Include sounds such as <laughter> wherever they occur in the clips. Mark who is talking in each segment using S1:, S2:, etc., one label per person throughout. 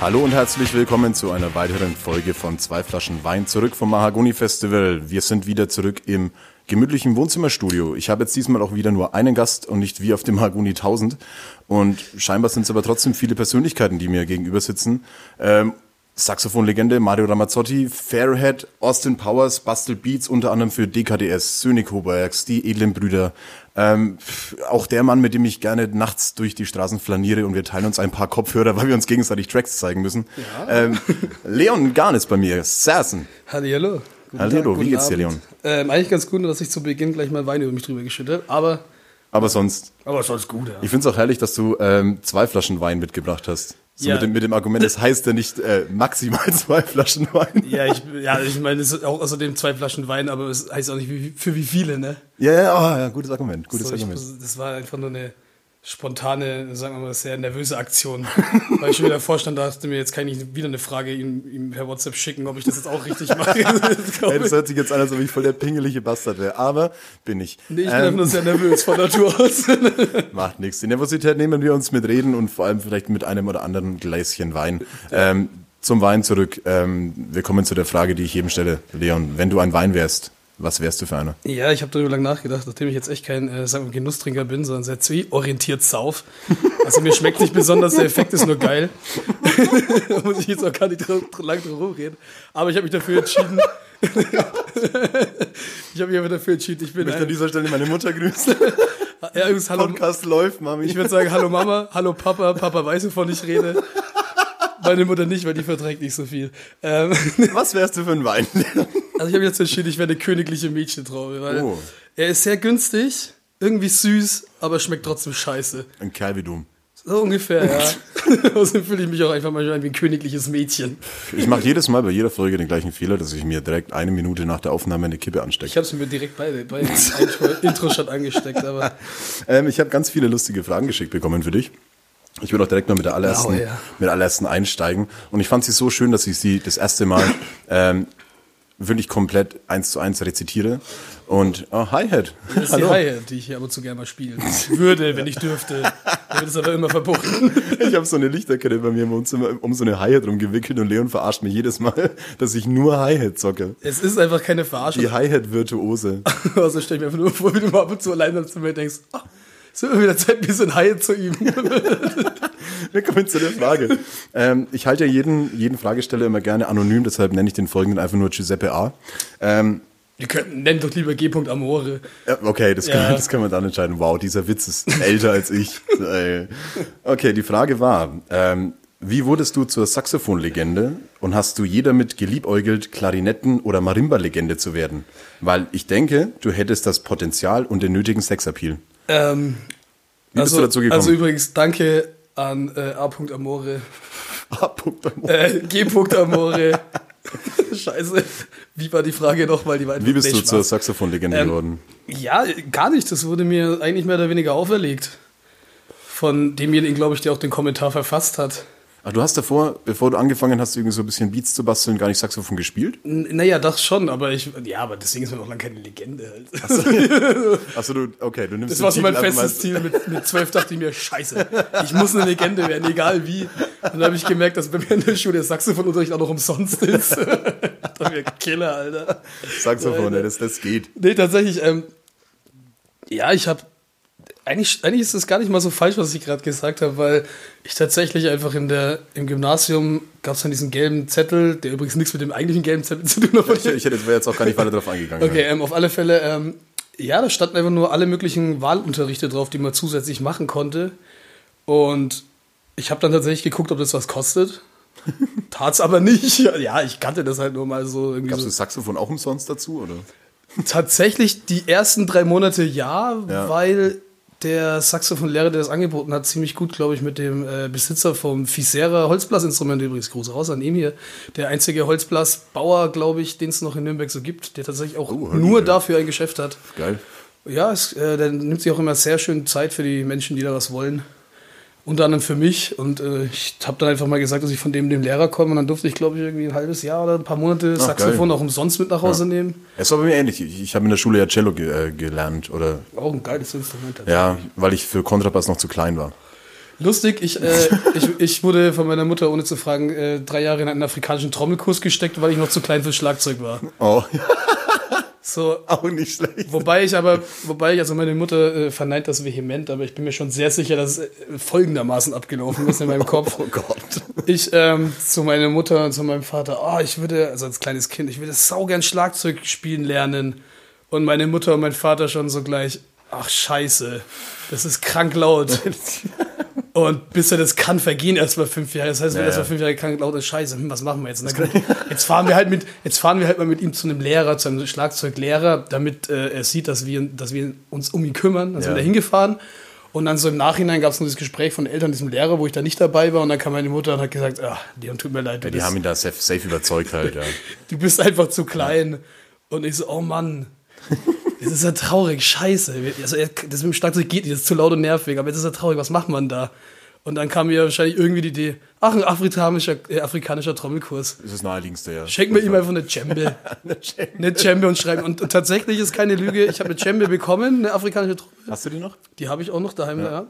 S1: Hallo und herzlich willkommen zu einer weiteren Folge von Zwei Flaschen Wein zurück vom Mahagoni Festival. Wir sind wieder zurück im gemütlichen Wohnzimmerstudio. Ich habe jetzt diesmal auch wieder nur einen Gast und nicht wie auf dem Mahagoni 1000. Und scheinbar sind es aber trotzdem viele Persönlichkeiten, die mir gegenüber sitzen. Ähm, Saxophonlegende Mario Ramazzotti, Fairhead, Austin Powers, Bastel Beats, unter anderem für DKDS, Sönig Hobergs, die edlen Brüder. Ähm, auch der Mann, mit dem ich gerne nachts durch die Straßen flaniere und wir teilen uns ein paar Kopfhörer, <laughs> weil wir uns gegenseitig Tracks zeigen müssen. Ja. Ähm, Leon Garn ist bei mir, Sassen.
S2: Hallihallo.
S1: Hallo, wie geht's dir, Leon?
S2: Ähm, eigentlich ganz gut, dass ich zu Beginn gleich mal Wein über mich drüber geschüttet aber
S1: aber sonst.
S2: Aber sonst gut, ja.
S1: Ich finde es auch herrlich, dass du ähm, zwei Flaschen Wein mitgebracht hast. So ja. mit, dem, mit dem Argument, das heißt ja nicht äh, maximal <laughs> zwei Flaschen Wein.
S2: Ja, ich, ja, ich meine, es ist auch außerdem zwei Flaschen Wein, aber es heißt auch nicht wie, für wie viele, ne?
S1: Ja, ja, oh, ja gutes Argument, gutes so, Argument.
S2: Ich, das war einfach nur eine spontane, sagen wir mal, sehr nervöse Aktion. <laughs> Weil ich schon wieder vorstand, da hast du mir jetzt kann ich wieder eine Frage ihm, ihm per WhatsApp schicken, ob ich das jetzt auch richtig <laughs> mache.
S1: hey, das hört sich jetzt an, als ob ich voll der pingelige Bastard wäre. Aber bin ich.
S2: Nee, ich bin ähm, einfach nur sehr nervös von Natur <laughs> aus.
S1: macht nichts. Die Nervosität nehmen wir uns mit Reden und vor allem vielleicht mit einem oder anderen Gläschen Wein. Ähm, zum Wein zurück. Ähm, wir kommen zu der Frage, die ich jedem stelle. Leon, wenn du ein Wein wärst, was wärst du für einer?
S2: Ja, ich habe darüber lange nachgedacht, nachdem ich jetzt echt kein äh, sagen wir, Genusstrinker bin, sondern sehr zielorientiert sauf. Also mir schmeckt nicht besonders, der Effekt ist nur geil. da <laughs> muss ich jetzt auch gar nicht lang drum rumreden. Aber ich habe mich dafür entschieden. <laughs> ich habe mich aber dafür entschieden, ich bin.
S1: Ich möchte an dieser Stelle meine Mutter grüßen. <laughs>
S2: ja, übrigens, hallo,
S1: Podcast läuft, Mami.
S2: Ich würde sagen, hallo Mama, hallo Papa, Papa weiß, wovon ich rede. Meine Mutter nicht, weil die verträgt nicht so viel.
S1: Ähm, Was wärst du für ein Wein?
S2: Also ich habe jetzt entschieden, ich wäre eine königliche Mädchentraube, weil oh. er ist sehr günstig, irgendwie süß, aber schmeckt trotzdem scheiße.
S1: Ein Kerl wie du.
S2: So ungefähr, ja. Außerdem <laughs> fühle ich mich auch einfach mal wie ein königliches Mädchen.
S1: Ich mache jedes Mal bei jeder Folge den gleichen Fehler, dass ich mir direkt eine Minute nach der Aufnahme eine Kippe anstecke.
S2: Ich habe es mir direkt bei, bei <laughs> Intro-Shot angesteckt, aber.
S1: Ähm, ich habe ganz viele lustige Fragen geschickt bekommen für dich. Ich würde auch direkt mal mit der allerersten, oh, ja. mit der allerersten einsteigen. Und ich fand sie so schön, dass ich sie das erste Mal ähm, wirklich komplett eins zu eins rezitiere. Und oh, Hi-Hat.
S2: Das ist Hallo. die Hi-Hat, die ich hier aber zu gerne mal spielen würde, wenn ich dürfte. Mir wird es aber immer verboten. <laughs>
S1: Ich habe so eine Lichterkette bei mir im Wohnzimmer um so eine Hi-Hat rumgewickelt und Leon verarscht mich jedes Mal, <laughs> dass ich nur Hi-Hat zocke.
S2: Es ist einfach keine Verarschung.
S1: Die Hi-Hat-Virtuose. <laughs>
S2: also stell ich mir einfach nur vor, wie du mal ab und zu alleine zu mir denkst, oh, es wird wieder Zeit, ein bisschen Haie zu üben. <laughs>
S1: Wir kommen zu der Frage. Ähm, ich halte ja jeden, jeden Fragesteller immer gerne anonym, deshalb nenne ich den folgenden einfach nur Giuseppe A. Ähm,
S2: wir könnten, nennen doch lieber G. Amore.
S1: Okay, das, ja. kann, das kann man dann entscheiden. Wow, dieser Witz ist älter als ich. Okay, die Frage war, ähm, wie wurdest du zur Saxophonlegende und hast du jeder mit geliebäugelt, Klarinetten- oder Marimba-Legende zu werden? Weil ich denke, du hättest das Potenzial und den nötigen Sexappeal.
S2: Ähm,
S1: Wie
S2: also,
S1: bist du dazu gekommen?
S2: Also übrigens, danke an äh, A. Amore.
S1: A. <laughs> Amore.
S2: Äh, G. Amore. <laughs> Scheiße. Wie war die Frage nochmal? Die
S1: Wie bist du zur Saxophonlegende ähm, geworden?
S2: Ja, gar nicht. Das wurde mir eigentlich mehr oder weniger auferlegt. Von demjenigen, glaube ich, der auch den Kommentar verfasst hat.
S1: Ach, du hast davor, bevor du angefangen hast, irgendwie so ein bisschen Beats zu basteln, gar nicht Saxophon gespielt?
S2: N naja, das schon, aber ich, ja, aber deswegen ist man noch lange keine Legende halt.
S1: Achso, <laughs> Achso du, okay, du nimmst
S2: Das war so mein festes Ziel. Mit, mit zwölf dachte ich mir, scheiße, ich muss eine Legende werden, egal wie. Und dann habe ich gemerkt, dass bei mir in der Schule der Saxophonunterricht auch noch umsonst ist. <laughs> da mir Killer, Alter.
S1: Saxophon, ja, das, das geht.
S2: Nee, tatsächlich, ähm, ja, ich habe eigentlich, eigentlich ist es gar nicht mal so falsch, was ich gerade gesagt habe, weil ich tatsächlich einfach in der, im Gymnasium gab es dann diesen gelben Zettel, der übrigens nichts mit dem eigentlichen gelben Zettel zu tun hat.
S1: Ich, ich hätte jetzt auch gar nicht weiter drauf eingegangen.
S2: Okay, ähm, auf alle Fälle, ähm, ja, da standen einfach nur alle möglichen Wahlunterrichte drauf, die man zusätzlich machen konnte. Und ich habe dann tatsächlich geguckt, ob das was kostet. <laughs> Tat's aber nicht. Ja, ich kannte das halt nur mal so.
S1: Gab es
S2: so.
S1: das Saxophon auch umsonst dazu, oder?
S2: Tatsächlich die ersten drei Monate ja, ja. weil der Saxophonlehrer, der das angeboten hat, ziemlich gut, glaube ich, mit dem äh, Besitzer vom Fisera Holzblasinstrument übrigens. Gruß raus an ihm hier. Der einzige Holzblasbauer, glaube ich, den es noch in Nürnberg so gibt, der tatsächlich auch
S1: Oh,
S2: nur
S1: ja.
S2: dafür ein Geschäft hat.
S1: Geil.
S2: Ja, es, äh, der nimmt sich auch immer sehr schön Zeit für die Menschen, die da was wollen. Unter anderem für mich. Und äh, ich habe dann einfach mal gesagt, dass ich von dem dem Lehrer komme. Und dann durfte ich, glaube ich, irgendwie ein halbes Jahr oder ein paar Monate
S1: Ach,
S2: Saxophon
S1: geil.
S2: auch umsonst mit nach Hause nehmen.
S1: Es war bei mir ähnlich. Ich, ich habe in der Schule ja Cello ge äh, gelernt. Oder
S2: Auch ein geiles Instrument.
S1: ja, weil ich für Kontrabass noch zu klein war.
S2: Lustig, ich, äh, <laughs> ich, ich wurde von meiner Mutter, ohne zu fragen, äh, drei Jahre in einen afrikanischen Trommelkurs gesteckt, weil ich noch zu klein für Schlagzeug war.
S1: Oh, <laughs>
S2: So,
S1: auch nicht schlecht.
S2: wobei ich aber, wobei ich, also meine Mutter äh, verneint das vehement, aber ich bin mir schon sehr sicher, dass es äh, folgendermaßen abgelaufen ist in meinem <laughs> Kopf.
S1: Oh Gott.
S2: Ich ähm, zu meiner Mutter und zu meinem Vater, oh, ich würde, also als kleines Kind, ich würde saugern Schlagzeug spielen lernen. Und meine Mutter und mein Vater schon so gleich, ach scheiße, das ist krank laut. <laughs> Und bis er das kann, vergehen erstmal fünf Jahre. Das heißt, wenn
S1: Ja,
S2: er erstmal
S1: ja.
S2: fünf Jahre krank laut ist, scheiße, hm, was machen wir jetzt? Gut, jetzt fahren wir halt mit, jetzt fahren wir halt mal mit ihm zu einem Lehrer, zu einem Schlagzeuglehrer, damit äh, er sieht, dass wir, dass wir uns um ihn kümmern. Dann sind
S1: Ja.
S2: wir da hingefahren. Und dann so im Nachhinein gab es noch das Gespräch von Eltern diesem Lehrer, wo ich da nicht dabei war. Und dann kam meine Mutter und hat gesagt, ah, Leon, tut mir leid,
S1: Ja, die
S2: bist,
S1: haben ihn da safe, safe überzeugt halt, ja. <laughs>
S2: du bist einfach zu klein. Und ich so, oh Mann, das ist ja traurig, scheiße. Also, das mit dem Schlagzeug geht nicht, das ist zu laut und nervig, aber jetzt ist ja traurig, was macht man da? Und dann kam mir wahrscheinlich irgendwie die Idee, ach, ein afrikanischer, äh, afrikanischer Trommelkurs.
S1: Das ist das naheliegendste, ja.
S2: Schenken wir ihm einfach eine Djembe. eine Djembe und schreiben. Und, und tatsächlich ist keine Lüge, ich habe eine Djembe bekommen, eine afrikanische Trommel.
S1: Hast du die noch?
S2: Die habe ich auch noch daheim, ja.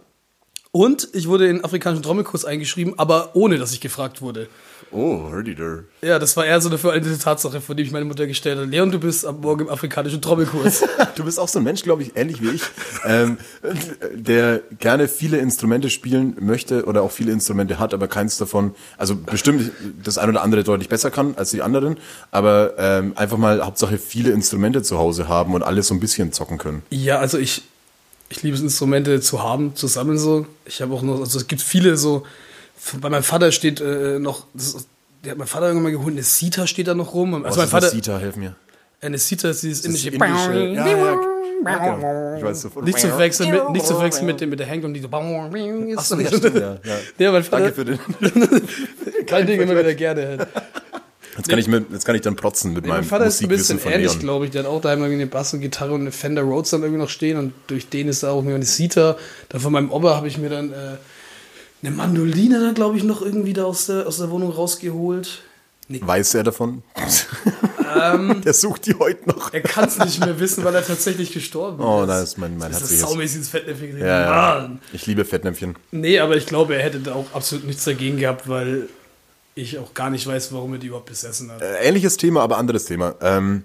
S2: Und ich wurde in den afrikanischen Trommelkurs eingeschrieben, aber ohne, dass ich gefragt wurde.
S1: Oh, hördi der.
S2: Ja, das war eher so eine veraltete Tatsache, von der mich meine Mutter gestellt hat. Leon, du bist ab morgen im afrikanischen Trommelkurs. <laughs>
S1: Du bist auch so ein Mensch, glaube ich, ähnlich wie ich, ähm, der gerne viele Instrumente spielen möchte oder auch viele Instrumente hat, aber keins davon, also bestimmt das ein oder andere deutlich besser kann als die anderen, aber ähm, einfach mal Hauptsache viele Instrumente zu Hause haben und alles so ein bisschen zocken können.
S2: ja, also ich, ich liebe es, Instrumente zu haben, zu sammeln so. Ich habe auch noch, also es gibt viele so, bei meinem Vater steht äh, noch, das ist, der hat mein Vater irgendwann mal geholt, eine Sita steht da noch rum. Also
S1: Was
S2: mein
S1: ist
S2: Vater,
S1: das Sita, helf mir.
S2: eine Sita ist dieses
S1: Das
S2: indische,
S1: indische- ja, ja, ja. Ich weiß sofort.
S2: nicht zu verwechseln mit, nicht zu verwechseln mit, dem- mit der Hängung, die so,
S1: Ach so, ja, stimmt, ja, ja. <laughs>
S2: Ja,
S1: Danke für den. <laughs>
S2: kein Ding immer wieder gerne. <laughs>
S1: Jetzt kann ich, mit, jetzt kann ich dann protzen mit
S2: Nee, mein
S1: meinem
S2: Vater ist ein bisschen
S1: Leon.
S2: glaube ich. Der hat auch daheim irgendwie eine Bass und Gitarre und eine Fender Rhodes dann irgendwie noch stehen und durch den ist da auch irgendwie eine Sita. Dann von meinem Opa habe ich mir dann äh, eine Mandoline dann, glaube ich, noch irgendwie da aus der, aus der Wohnung rausgeholt.
S1: Weiß er davon?
S2: Ähm. <laughs>
S1: Der sucht die heute noch.
S2: Er kann es nicht mehr wissen, weil er tatsächlich gestorben
S1: Oh,
S2: ist.
S1: da ist mein, mein
S2: das ist saumäßig ins Fettnäpfchen.
S1: Ja, ja. Ich liebe Fettnäpfchen.
S2: Nee, aber ich glaube, er hätte da auch absolut nichts dagegen gehabt, weil ich auch gar nicht weiß, warum er die überhaupt besessen hat.
S1: Äh, ähnliches Thema, aber anderes Thema. Ähm,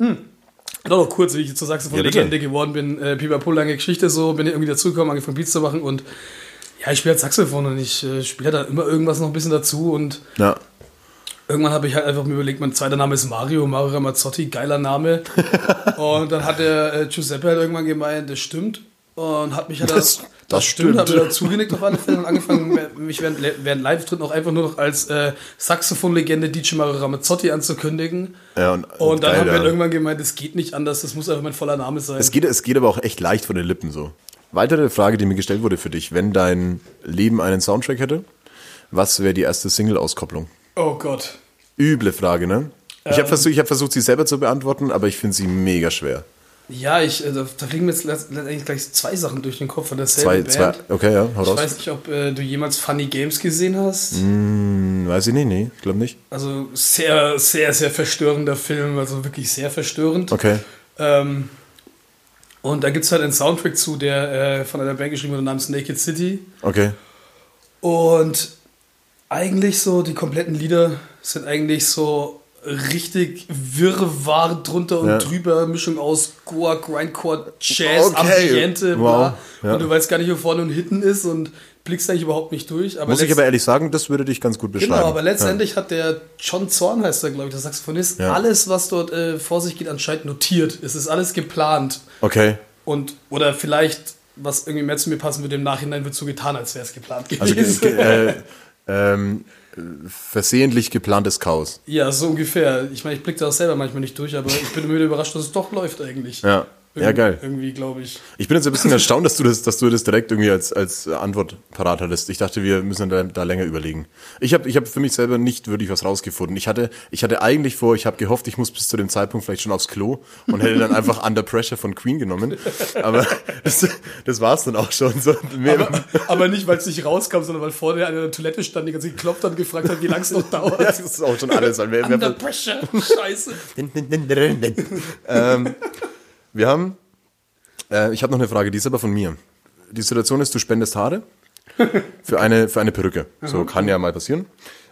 S2: Noch noch kurz, wie ich zur Saxophon-Legende
S1: bitte.
S2: geworden bin. Äh, Pipapo, lange Geschichte so, bin ich irgendwie dazugekommen, angefangen Beats zu machen und ja, ich spiele halt Saxophon und ich äh, spiele da immer irgendwas noch ein bisschen dazu und
S1: ja.
S2: irgendwann habe ich halt einfach mir überlegt, mein zweiter Name ist Mario, Mario Ramazzotti, geiler Name. <laughs> und dann hat der äh, Giuseppe halt irgendwann gemeint, das stimmt. Und hat mich halt
S1: Das- das stimmt.
S2: hat mir da zugenickt auf alle Fälle und angefangen, <laughs> mich während, während Live-Tritten auch einfach nur noch als äh, Saxophon-Legende DJ Mario Ramazzotti anzukündigen.
S1: Ja, und,
S2: Und dann
S1: geil,
S2: haben wir
S1: ja.
S2: irgendwann gemeint, es geht nicht anders, das muss einfach mein voller Name sein.
S1: Es geht, es geht aber auch echt leicht von den Lippen so. Weitere Frage, die mir gestellt wurde für dich. Wenn dein Leben einen Soundtrack hätte, was wäre die erste Single-Auskopplung?
S2: oh Gott.
S1: Üble Frage, ne? Ich
S2: Ähm.
S1: habe versucht, ich hab versucht, sie selber zu beantworten, aber ich finde sie mega schwer.
S2: Ja, ich, äh, da kriegen mir jetzt letzt- letztendlich gleich zwei Sachen durch den Kopf von
S1: Zwei,
S2: derselben
S1: zwei,
S2: Band.
S1: okay, ja, hau
S2: Ich
S1: raus.
S2: weiß nicht, ob äh, du jemals Funny Games gesehen hast.
S1: Hm, weiß ich nicht, nee, ich glaube nicht.
S2: Also sehr, sehr, sehr verstörender Film, also wirklich sehr verstörend.
S1: Okay.
S2: Ähm, und da gibt es halt einen Soundtrack zu, der äh, von einer Band geschrieben wurde namens Naked City.
S1: Okay.
S2: Und eigentlich so, die kompletten Lieder sind eigentlich so richtig Wirrwarr drunter und
S1: Ja.
S2: drüber, Mischung aus Goa, Grindcore, Jazz,
S1: Okay.
S2: Ambiente,
S1: Wow. Ja.
S2: Und du weißt gar nicht, wo vorne und hinten ist und blickst eigentlich überhaupt nicht durch. Aber
S1: Muss ich aber ehrlich sagen, das würde dich ganz gut beschreiben.
S2: Genau, aber letztendlich hat der John Zorn, heißt er, glaube ich, der Saxophonist,
S1: Ja.
S2: alles, was dort äh, vor sich geht, anscheinend notiert. Es ist alles geplant.
S1: Ja. Okay.
S2: Und, oder vielleicht, was irgendwie mehr zu mir passen würde, im Nachhinein wird so getan, als wäre es geplant
S1: Also
S2: gewesen.
S1: ge- ge- äh, <laughs> ähm, äh, versehentlich geplantes Chaos.
S2: ja, so ungefähr. Ich meine, ich blicke da auch selber manchmal nicht durch, aber ich bin immer wieder überrascht, dass es doch läuft eigentlich.
S1: Ja. Ja, geil.
S2: Irgendwie, glaube ich.
S1: Ich bin jetzt ein bisschen erstaunt, dass du das, dass du das direkt irgendwie als, als Antwort parat hattest. Ich dachte, wir müssen da, da länger überlegen. Ich habe ich hab für mich selber nicht wirklich was rausgefunden. Ich hatte, ich hatte eigentlich vor, ich habe gehofft, ich muss bis zu dem Zeitpunkt vielleicht schon aufs Klo und hätte dann einfach Under Pressure von Queen genommen. Aber <laughs> das, das war's dann auch schon. So,
S2: Aber, aber nicht, weil es nicht rauskam, sondern weil vorne einer an der Toilette stand, die ganze Zeit geklopft hat und gefragt hat, wie lange es noch dauert. <laughs>
S1: das ist auch schon alles.
S2: Under pressure. Scheiße.
S1: ähm, wir haben, äh, ich habe noch eine Frage, die ist aber von mir. Die Situation ist, du spendest Haare <laughs> für eine, für eine Perücke. So kann ja mal passieren.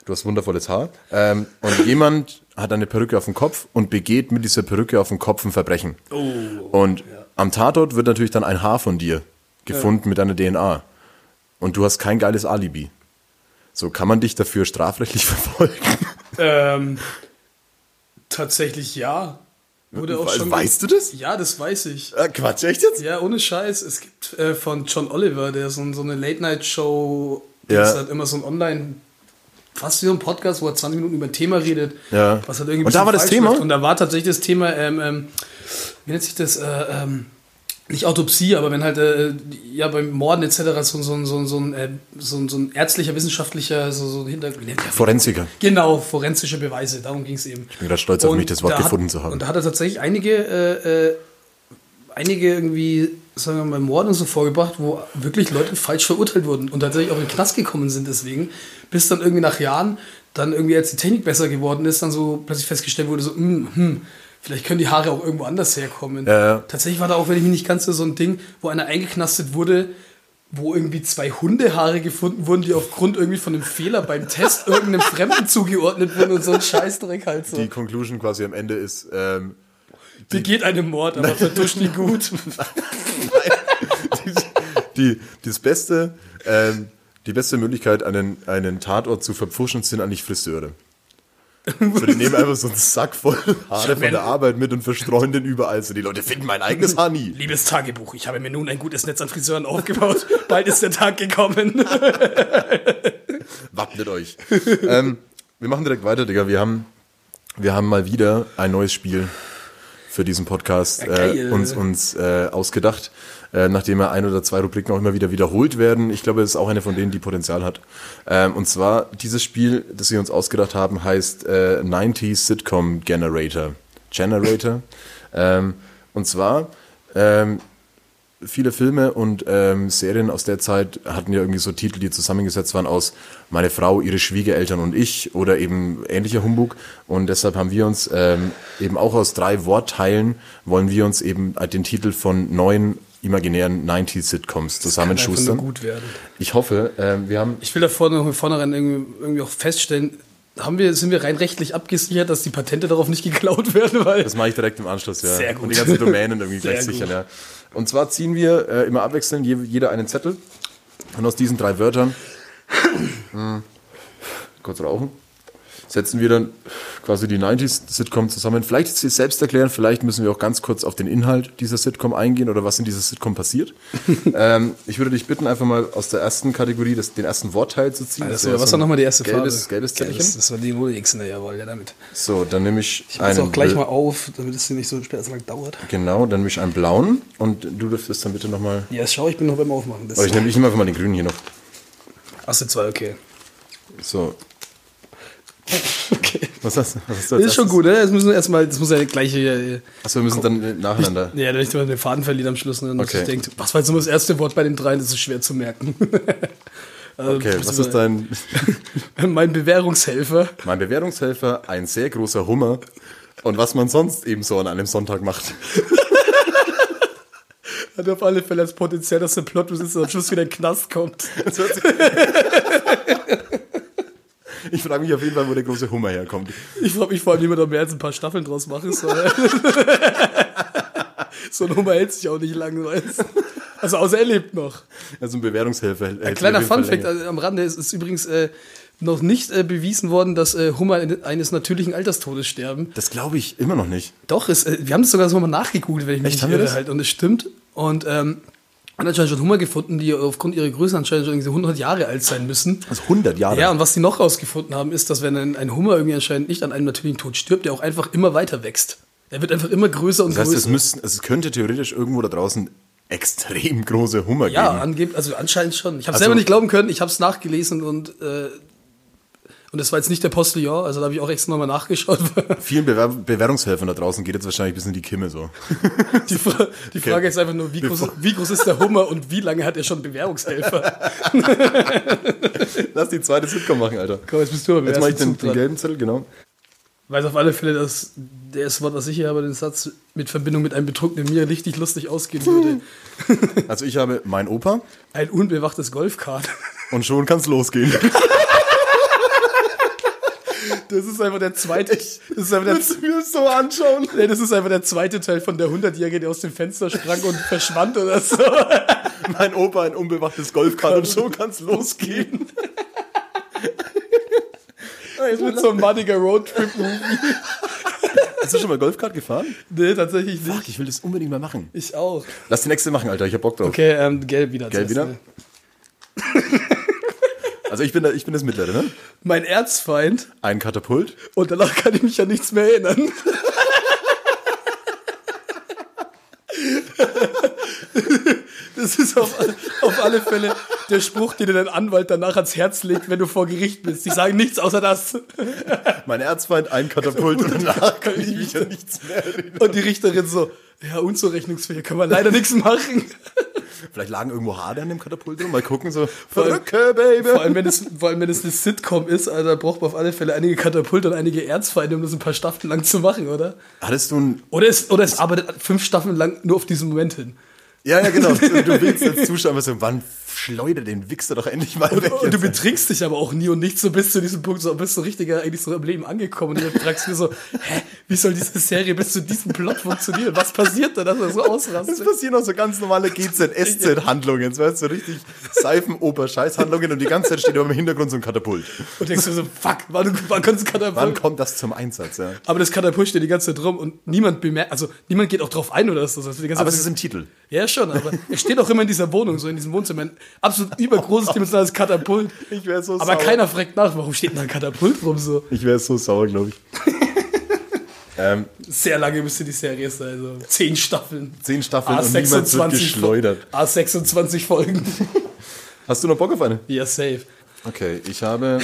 S1: Du hast wundervolles Haar. Ähm, und jemand hat eine Perücke auf dem Kopf und begeht mit dieser Perücke auf dem Kopf ein Verbrechen. und am Tatort wird natürlich dann ein Haar von dir gefunden mit deiner DNA. Und du hast kein geiles Alibi. So kann man dich dafür strafrechtlich <laughs> verfolgen.
S2: Ähm, tatsächlich ja. Wurde auch
S1: We-
S2: schon
S1: weißt du das?
S2: Ja, das weiß ich.
S1: Äh, Quatsch, echt jetzt?
S2: Ja, ohne Scheiß. Es gibt äh, von John Oliver, der so, so eine Late-Night-Show,
S1: Ja.
S2: das hat immer so ein Online, fast wie so ein Podcast, wo er 20 Minuten über ein Thema redet.
S1: Ja.
S2: Was halt irgendwie
S1: Und da war das Thema?
S2: läuft. Und da war tatsächlich das Thema, ähm, ähm, wie nennt sich das, äh, ähm, nicht Autopsie, aber wenn halt äh, ja beim Morden etc. so, so, so, so, ein, äh, so, so ein ärztlicher, wissenschaftlicher, so, so ein Hinter... wie nennt der-
S1: Forensiker.
S2: Genau, forensische Beweise, darum ging es eben.
S1: Ich bin gerade stolz auf
S2: Und
S1: mich, das Wort
S2: da hat-
S1: gefunden zu haben.
S2: Und da hat er tatsächlich einige, äh, äh, einige irgendwie, sagen wir mal, Morde und so vorgebracht, wo wirklich Leute falsch verurteilt wurden und tatsächlich auch in den Knast gekommen sind deswegen, bis dann irgendwie nach Jahren, dann irgendwie als die Technik besser geworden ist, dann so plötzlich festgestellt wurde, so, hm, hm, vielleicht können die Haare auch irgendwo anders herkommen.
S1: Ja, ja.
S2: Tatsächlich war da auch, wenn ich mich nicht ganz so, so ein Ding, wo einer eingeknastet wurde, wo irgendwie zwei Hundehaare gefunden wurden, die aufgrund irgendwie von einem Fehler beim Test <laughs> irgendeinem Fremden zugeordnet wurden und so ein Scheißdreck halt so.
S1: Die Conclusion quasi am Ende ist, ähm,
S2: Begeht einen Mord, aber verduscht ihn gut. <laughs>
S1: die, das beste, ähm, die beste Möglichkeit, einen, einen Tatort zu verpfuschen, sind eigentlich Friseure. <laughs> So, die nehmen einfach so einen Sack voll Haare von der Arbeit mit und verstreuen den überall. So, die Leute finden mein eigenes Haar nie.
S2: Liebes Tagebuch, ich habe mir nun ein gutes Netz an Friseuren aufgebaut. <laughs> Bald ist der Tag gekommen. <laughs>
S1: Wappnet euch. ähm, wir machen direkt weiter, Digga. Wir haben, wir haben mal wieder ein neues Spiel für diesen Podcast
S2: Ja,
S1: äh, uns, uns äh, ausgedacht, äh, nachdem ja ein oder zwei Rubriken auch immer wieder wiederholt werden. Ich glaube, es ist auch eine von denen, die Potenzial hat. Ähm, und zwar dieses Spiel, das wir uns ausgedacht haben, heißt äh, 90s Sitcom Generator. Generator. <laughs> ähm, und zwar ähm, viele Filme und ähm, Serien aus der Zeit hatten ja irgendwie so Titel, die zusammengesetzt waren aus Meine Frau, ihre Schwiegereltern und ich oder eben ähnlicher Humbug. Und deshalb haben wir uns ähm, eben auch aus drei Wortteilen wollen wir uns eben den Titel von neuen imaginären 90s-Sitcoms zusammenschustern.
S2: gut werden.
S1: Ich hoffe, ähm, wir haben
S2: Ich will da vorne noch vornherein irgendwie, irgendwie auch feststellen, haben wir, sind wir rein rechtlich abgesichert, dass die Patente darauf nicht geklaut werden, weil
S1: Das mache ich direkt im Anschluss, ja.
S2: Sehr gut.
S1: Und die ganzen Domänen irgendwie
S2: Sehr
S1: gleich
S2: gut.
S1: sichern, ja. Und zwar ziehen wir äh, immer abwechselnd je, jeder einen Zettel und aus diesen drei Wörtern hm, kurz rauchen, setzen wir dann quasi die 90s-Sitcom zusammen. Vielleicht ist sie selbst erklären, vielleicht müssen wir auch ganz kurz auf den Inhalt dieser Sitcom eingehen oder was in dieser Sitcom passiert. <laughs> ähm, ich würde dich bitten, einfach mal aus der ersten Kategorie das, den ersten Wortteil zu ziehen.
S2: Das
S1: wäre
S2: war, was
S1: so
S2: war nochmal die erste
S1: gelbes,
S2: Farbe?
S1: Gelbes Zettelchen.
S2: Gelbes, das war die Rolex, ne, jawohl, ja, damit.
S1: So, dann nehme ich
S2: Ich mache auch gleich
S1: Bl-
S2: mal auf, damit es hier nicht so später so lang dauert.
S1: Genau, dann nehme ich einen blauen und du dürftest dann bitte nochmal.
S2: Ja, schau, ich bin noch beim Aufmachen. Das
S1: Oh, ich nehme ich nehm einfach mal den grünen hier noch.
S2: Achso, zwei, okay.
S1: So,
S2: okay.
S1: was hast, was hast du
S2: Das ist schon gut, ne? Das müssen wir erstmal, das muss ja gleiche. Äh,
S1: Achso, wir müssen dann nacheinander.
S2: ja, damit man den Faden verliert am Schluss. Ne? Und
S1: Okay.
S2: sich denkt, was war jetzt immer das erste Wort bei den dreien? Das ist schwer zu merken. <laughs> Also,
S1: Okay, was ist dein. <laughs>
S2: mein Bewährungshelfer?
S1: Mein Bewährungshelfer, ein sehr großer Hummer und was man sonst eben so an einem Sonntag macht. <laughs>
S2: Hat auf alle Fälle das Potenzial, dass der Plot ist und am Schluss wieder in den Knast kommt.
S1: Ich frage mich auf jeden Fall, wo der große Hummer herkommt.
S2: Ich frage mich vor allem, wie man da mehr als ein paar Staffeln draus machen soll. <laughs> so ein Hummer hält sich auch nicht lang, weißt? Also außer er lebt noch.
S1: Also ein Bewährungshelfer.
S2: Ein kleiner Funfact also am Rande ist, ist übrigens äh, noch nicht äh, bewiesen worden, dass äh, Hummer in- eines natürlichen Alterstodes sterben.
S1: Das glaube ich immer noch nicht.
S2: Doch, es, äh, wir haben das sogar so mal nachgegoogelt, wenn ich mich
S1: Echt,
S2: nicht irre halt. Und es stimmt. Und ähm, haben anscheinend schon Hummer gefunden, die aufgrund ihrer Größe anscheinend schon irgendwie 100 Jahre alt sein müssen.
S1: Also 100 Jahre.
S2: Ja, und was die noch rausgefunden haben, ist, dass wenn ein, ein Hummer irgendwie anscheinend nicht an einem natürlichen Tod stirbt, der auch einfach immer weiter wächst. Er wird einfach immer größer und
S1: Das heißt,
S2: größer.
S1: es, müssten, es könnte theoretisch irgendwo da draußen extrem große Hummer
S2: ja,
S1: geben.
S2: angeb also anscheinend schon. Ich habe
S1: Also-
S2: selber nicht glauben können, ich habe es nachgelesen und äh, und das war jetzt nicht der Postillon, also da habe ich auch extra nochmal nachgeschaut. <laughs>
S1: Vielen Bewer Bewährungshelfern da draußen geht jetzt wahrscheinlich bis in die Kimme so. <laughs>
S2: Die, Fra die Frage ist einfach nur, wie groß, wie groß ist der Hummer und wie lange hat er schon Bewährungshelfer? <laughs>
S1: Lass die zweite Sitcom machen, Alter.
S2: Komm, jetzt bist du aber
S1: Jetzt mache ich den, den gelben Zettel, genau.
S2: Weiß auf alle Fälle, dass das Wort, was ich hier habe, den Satz mit Verbindung mit einem betrunkenen mir richtig lustig ausgehen würde.
S1: Also ich habe mein Opa
S2: Ein unbewachtes Golfkart.
S1: und schon kann's losgehen.
S2: Das ist einfach der zweite. Das ist einfach der,
S1: mir das so anschauen?
S2: nee, das ist einfach der zweite Teil von der 100-Jährige, der aus dem Fenster sprang und verschwand oder so. <laughs>
S1: Mein Opa ein unbewachtes Golfkart und schon kann's losgehen.
S2: Mit <laughs> so einem muddiger Roadtrip-Movie.
S1: Hast du schon mal Golfkart gefahren?
S2: Nee, tatsächlich nicht.
S1: Fuck, ich will das unbedingt mal machen.
S2: Ich auch.
S1: Lass die nächste machen, Alter. Ich hab Bock drauf.
S2: Okay, ähm, gelb wieder.
S1: Gelb wieder? <laughs> Also ich bin, da, ich bin das Mittlere, ne?
S2: Mein Erzfeind.
S1: Ein Katapult.
S2: Und danach kann ich mich an nichts mehr erinnern. Das ist auf, auf alle Fälle der Spruch, den dir dein Anwalt danach ans Herz legt, wenn du vor Gericht bist. Die sagen nichts außer das.
S1: Mein Erzfeind, ein Katapult und danach kann ich mich an nichts mehr erinnern.
S2: Und die Richterin so, ja, unzurechnungsfähig, kann man leider nichts machen.
S1: Vielleicht lagen irgendwo Haare an dem Katapult rum. Mal gucken, so. Verrücke, Baby.
S2: Vor allem, wenn es, vor allem, wenn es eine Sitcom ist, Alter, braucht man auf alle Fälle einige Katapulte und einige Erzfeinde, um das ein paar Staffeln lang zu machen, oder?
S1: Hattest du ein.
S2: Oder es, oder es arbeitet fünf Staffeln lang nur auf diesen Moment hin.
S1: Ja, ja, genau. <laughs> Du, du willst als Zuschauer so, wann schleudert den Wichser doch endlich mal weg.
S2: Und du betrinkst dich aber auch nie und nicht so bis zu diesem Punkt, so bist du richtiger eigentlich so im Leben angekommen und du fragst dir so, hä, wie soll diese Serie bis zu diesem Plot funktionieren? Was passiert da, dass er so
S1: Es
S2: ausrastet?
S1: passieren auch so ganz normale GZSZ-Handlungen, so, weißt du, so richtig Seifenoper-Scheiß-Handlungen und die ganze Zeit steht aber im Hintergrund so ein Katapult.
S2: Und denkst du so, fuck, wann, wann kommt das
S1: Wann
S2: Katapult?
S1: kommt das zum Einsatz, ja?
S2: Aber das Katapult steht die ganze Zeit rum und niemand bemerkt, also niemand geht auch drauf ein oder so. Also
S1: Aber es ist im Titel.
S2: Ja, schon, aber er steht auch immer in dieser Wohnung, so in diesem Wohnzimmer. Absolut übergroßes dimensionales Katapult.
S1: Ich wäre so
S2: Aber
S1: sauer.
S2: keiner fragt nach, warum steht da ein Katapult rum so?
S1: Ich wäre so sauer, glaube ich. <laughs> ähm,
S2: Sehr lange müsste die Serie sein, so zehn Staffeln.
S1: zehn Staffeln und niemand wird geschleudert.
S2: A26 Folgen. <laughs>
S1: Hast du noch Bock auf eine?
S2: Ja, safe.
S1: Okay, ich habe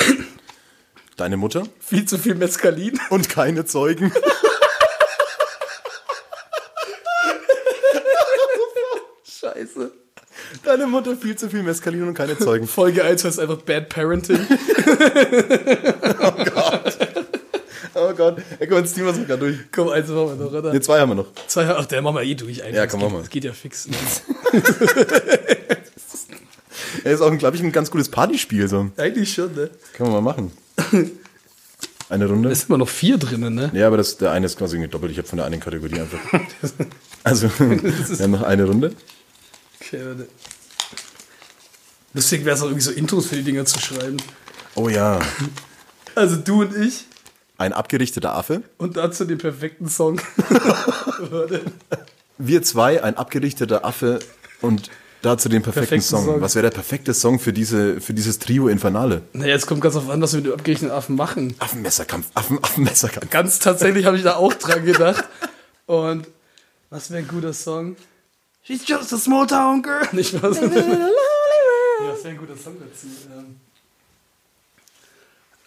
S1: <coughs> deine Mutter
S2: Viel zu viel Mescalin.
S1: und keine Zeugen. <laughs>
S2: Scheiße.
S1: Deine Mutter viel zu viel Mescalin und keine Zeugen. <laughs>
S2: Folge 1 heißt einfach Bad Parenting. <laughs>
S1: Oh Gott. Ey, komm, jetzt ziehen wir es gerade durch.
S2: Komm, eins machen wir noch, oder?
S1: Ne, zwei haben wir noch.
S2: Zwei, ach, der machen wir eh durch eigentlich.
S1: Ja, komm,
S2: geht,
S1: mach mal.
S2: Das geht ja fix. <laughs>
S1: Er ist auch, glaube ich, ein ganz gutes Partyspiel. So.
S2: eigentlich schon, ne?
S1: Können wir mal machen. Eine Runde?
S2: Da sind immer noch vier drinnen, ne?
S1: Ja, aber das, der eine ist quasi gedoppelt. Ich habe von der einen Kategorie einfach. Also, wir haben noch eine Runde.
S2: Okay, warte. Lustig wäre es auch irgendwie so Intros für die Dinger zu schreiben.
S1: Oh ja.
S2: Also du und ich
S1: Ein abgerichteter Affe.
S2: und dazu den perfekten Song. <laughs>
S1: Wir zwei, ein abgerichteter Affe und dazu den perfekten,
S2: Perfekten
S1: Song.
S2: Song.
S1: Was wäre der perfekte Song für, diese, für dieses Trio Infernale?
S2: naja, jetzt kommt ganz auf an, was wir mit dem abgerichteten Affen machen.
S1: Affenmesserkampf, Affen, Affenmesserkampf.
S2: Ganz tatsächlich habe ich da auch dran gedacht. Und was wäre ein guter Song? She's just a small town girl. <laughs> Nicht was? Was wäre ein guter Song dazu?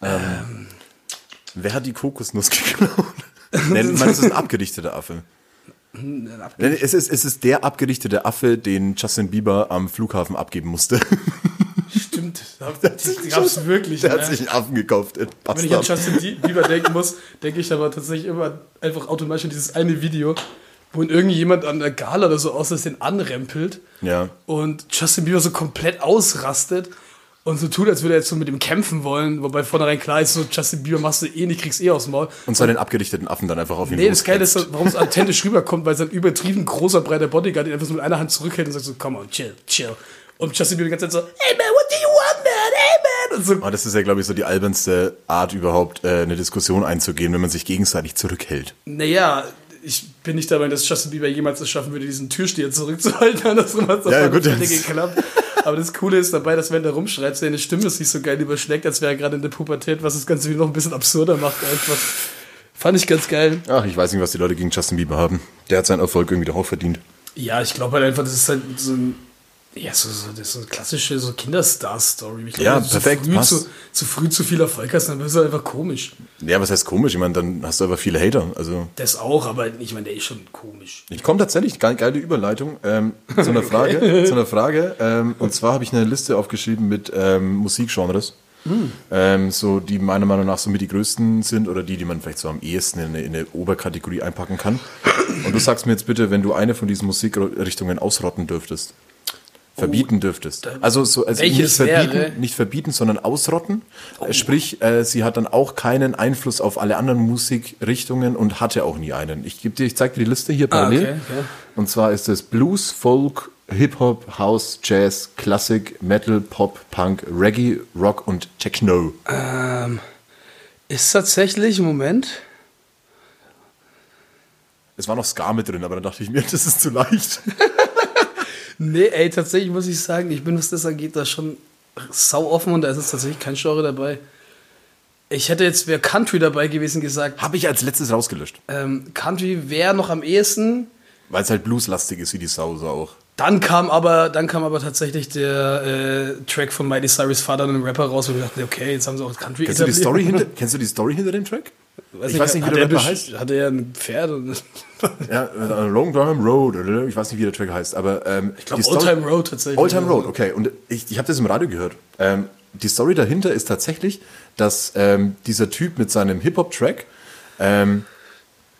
S2: Ähm,
S1: Wer hat die Kokosnuss <laughs> geklaut? nee, man, das ist ein abgerichteter Affe. Es ist, es ist der abgerichtete Affe, den Justin Bieber am Flughafen abgeben musste. <laughs>
S2: Stimmt, die gab es wirklich.
S1: Der
S2: ne?
S1: hat sich einen Affen gekauft. äh,
S2: Wenn ich an. Justin Bieber denken muss, denke ich aber tatsächlich immer einfach automatisch an dieses eine Video, wo ihn irgendjemand an der Gala oder so aus Versehen anrempelt
S1: Ja.
S2: und Justin Bieber so komplett ausrastet und so tut, als würde er jetzt so mit ihm kämpfen wollen, wobei vornherein klar ist, so Justin Bieber machst du eh nicht, kriegst eh aus dem Maul.
S1: Und seinen abgerichteten Affen dann einfach auf ihn
S2: Nee, das Geile ist, warum es <laughs> authentisch rüberkommt, weil sein übertrieben großer, breiter Bodyguard ihn einfach so mit einer Hand zurückhält und sagt so, come on, chill, chill. Und Justin Bieber die ganze Zeit so, hey man, what do you want, man? Hey man! Und so,
S1: Oh, das ist ja, glaube ich, so die albernste Art überhaupt, äh, eine Diskussion einzugehen, wenn man sich gegenseitig zurückhält.
S2: Naja, ich bin nicht dabei, dass Justin Bieber jemals es schaffen würde, diesen Türsteher zurückzuhalten. Andersrum <laughs> hat es
S1: Ja,
S2: auf
S1: das-
S2: geklappt. Aber das Coole ist dabei, dass wenn er rumschreit, seine Stimme sich so geil überschlägt, als wäre er gerade in der Pubertät, was das Ganze wieder noch ein bisschen absurder macht einfach. Fand ich ganz geil.
S1: Ach, ich weiß nicht, was die Leute gegen Justin Bieber haben. Der hat seinen Erfolg irgendwie doch auch verdient.
S2: Ja, ich glaube halt einfach, das ist halt so ein. Ja, so, so, das ist so eine klassische so Kinderstar-Story. Ich glaub,
S1: Ja,
S2: wenn du
S1: perfekt,
S2: Zu früh zu, zu früh zu viel Erfolg hast, dann wirst du einfach komisch.
S1: Ja, was heißt komisch? Ich meine, dann hast du aber viele Hater. Also
S2: Das auch, aber ich meine, der ist schon komisch.
S1: ich komme tatsächlich, geil, geile Überleitung, ähm, zu einer Frage. <laughs> zu einer Frage. Ähm, und zwar habe ich eine Liste aufgeschrieben mit ähm, Musikgenres. Ähm, so, die meiner Meinung nach so mit die größten sind oder die, die man vielleicht so am ehesten in eine, in eine Oberkategorie einpacken kann. Und du sagst mir jetzt bitte, wenn du eine von diesen Musikrichtungen ausrotten dürftest. Verbieten dürftest. Also, so, also nicht,
S2: wäre?
S1: verbieten, nicht verbieten, sondern ausrotten. Äh, Sprich, äh, sie hat dann auch keinen Einfluss auf alle anderen Musikrichtungen und hatte auch nie einen. Ich gebe dir, ich zeige dir die Liste hier parallel.
S2: okay, okay.
S1: Und zwar ist es Blues, Folk, Hip-Hop, House, Jazz, Klassik, Metal, Pop, Punk, Reggae, Rock und Techno.
S2: Ähm, ist tatsächlich, Moment.
S1: Es war noch Ska mit drin, aber dann dachte ich mir, <laughs> das ist zu leicht. <laughs>
S2: Nee, ey, tatsächlich muss ich sagen, ich bin, was das angeht, da schon sau offen und da ist jetzt tatsächlich kein Genre dabei. Ich hätte jetzt, wäre Country dabei gewesen, gesagt,
S1: Habe ich als letztes rausgelöscht.
S2: ähm, Country wäre noch am ehesten.
S1: Weil es halt blueslastig ist wie die Sause auch.
S2: Dann kam aber, dann kam aber tatsächlich der äh, Track von Miley Cyrus Vater und einem Rapper raus, wo wir dachten, okay, jetzt haben sie auch Country
S1: Kennst du, die. Story <laughs> hinter, kennst du die Story hinter dem Track? Ich weiß nicht, wie der
S2: er
S1: Rapper
S2: besch-
S1: heißt.
S2: Hat er ein Pferd? Und <laughs>
S1: Ja, äh, Long Time Road, oder ich weiß nicht, wie der Track heißt, aber ähm, ich
S2: glaub, Old Time Road tatsächlich.
S1: Old Time Road, okay. Und ich, ich habe das im Radio gehört. Ähm, die Story dahinter ist tatsächlich, dass ähm, dieser Typ mit seinem Hip-Hop-Track, ähm,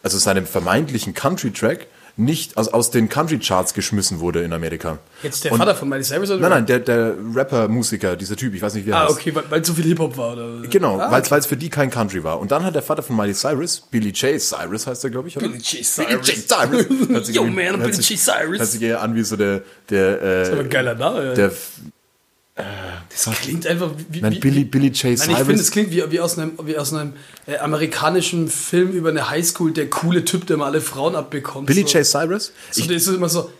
S1: also seinem vermeintlichen Country-Track, nicht aus, aus den Country-Charts geschmissen wurde in Amerika.
S2: Jetzt der
S1: Und-
S2: Vater von Miley Cyrus? Oder?
S1: Nein, nein, der, der Rapper, Musiker, dieser Typ, ich weiß nicht, wie er
S2: Ah,
S1: heißt.
S2: okay, weil, weil zu viel Hip-Hop war, oder?
S1: Genau,
S2: ah,
S1: weil es für die kein Country war. Und dann hat der Vater von Miley Cyrus, Billy J. Cyrus heißt er, glaube ich, oder?
S2: Billy J.
S1: Billy J.
S2: Cyrus.
S1: Cyrus. <laughs>
S2: Yo, man, Billy J. Cyrus.
S1: Hört sich eher an wie so der, der, äh,
S2: Aber ein geiler Name. ja. Das klingt einfach wie.
S1: nein,
S2: wie
S1: Billy, Billy J.
S2: Nein, ich finde, es klingt wie, wie aus einem, wie aus einem äh, amerikanischen Film über eine Highschool, der coole Typ, der mal alle Frauen abbekommt.
S1: Billy
S2: so.
S1: J. Cyrus?
S2: So,
S1: Ich,
S2: ist immer so,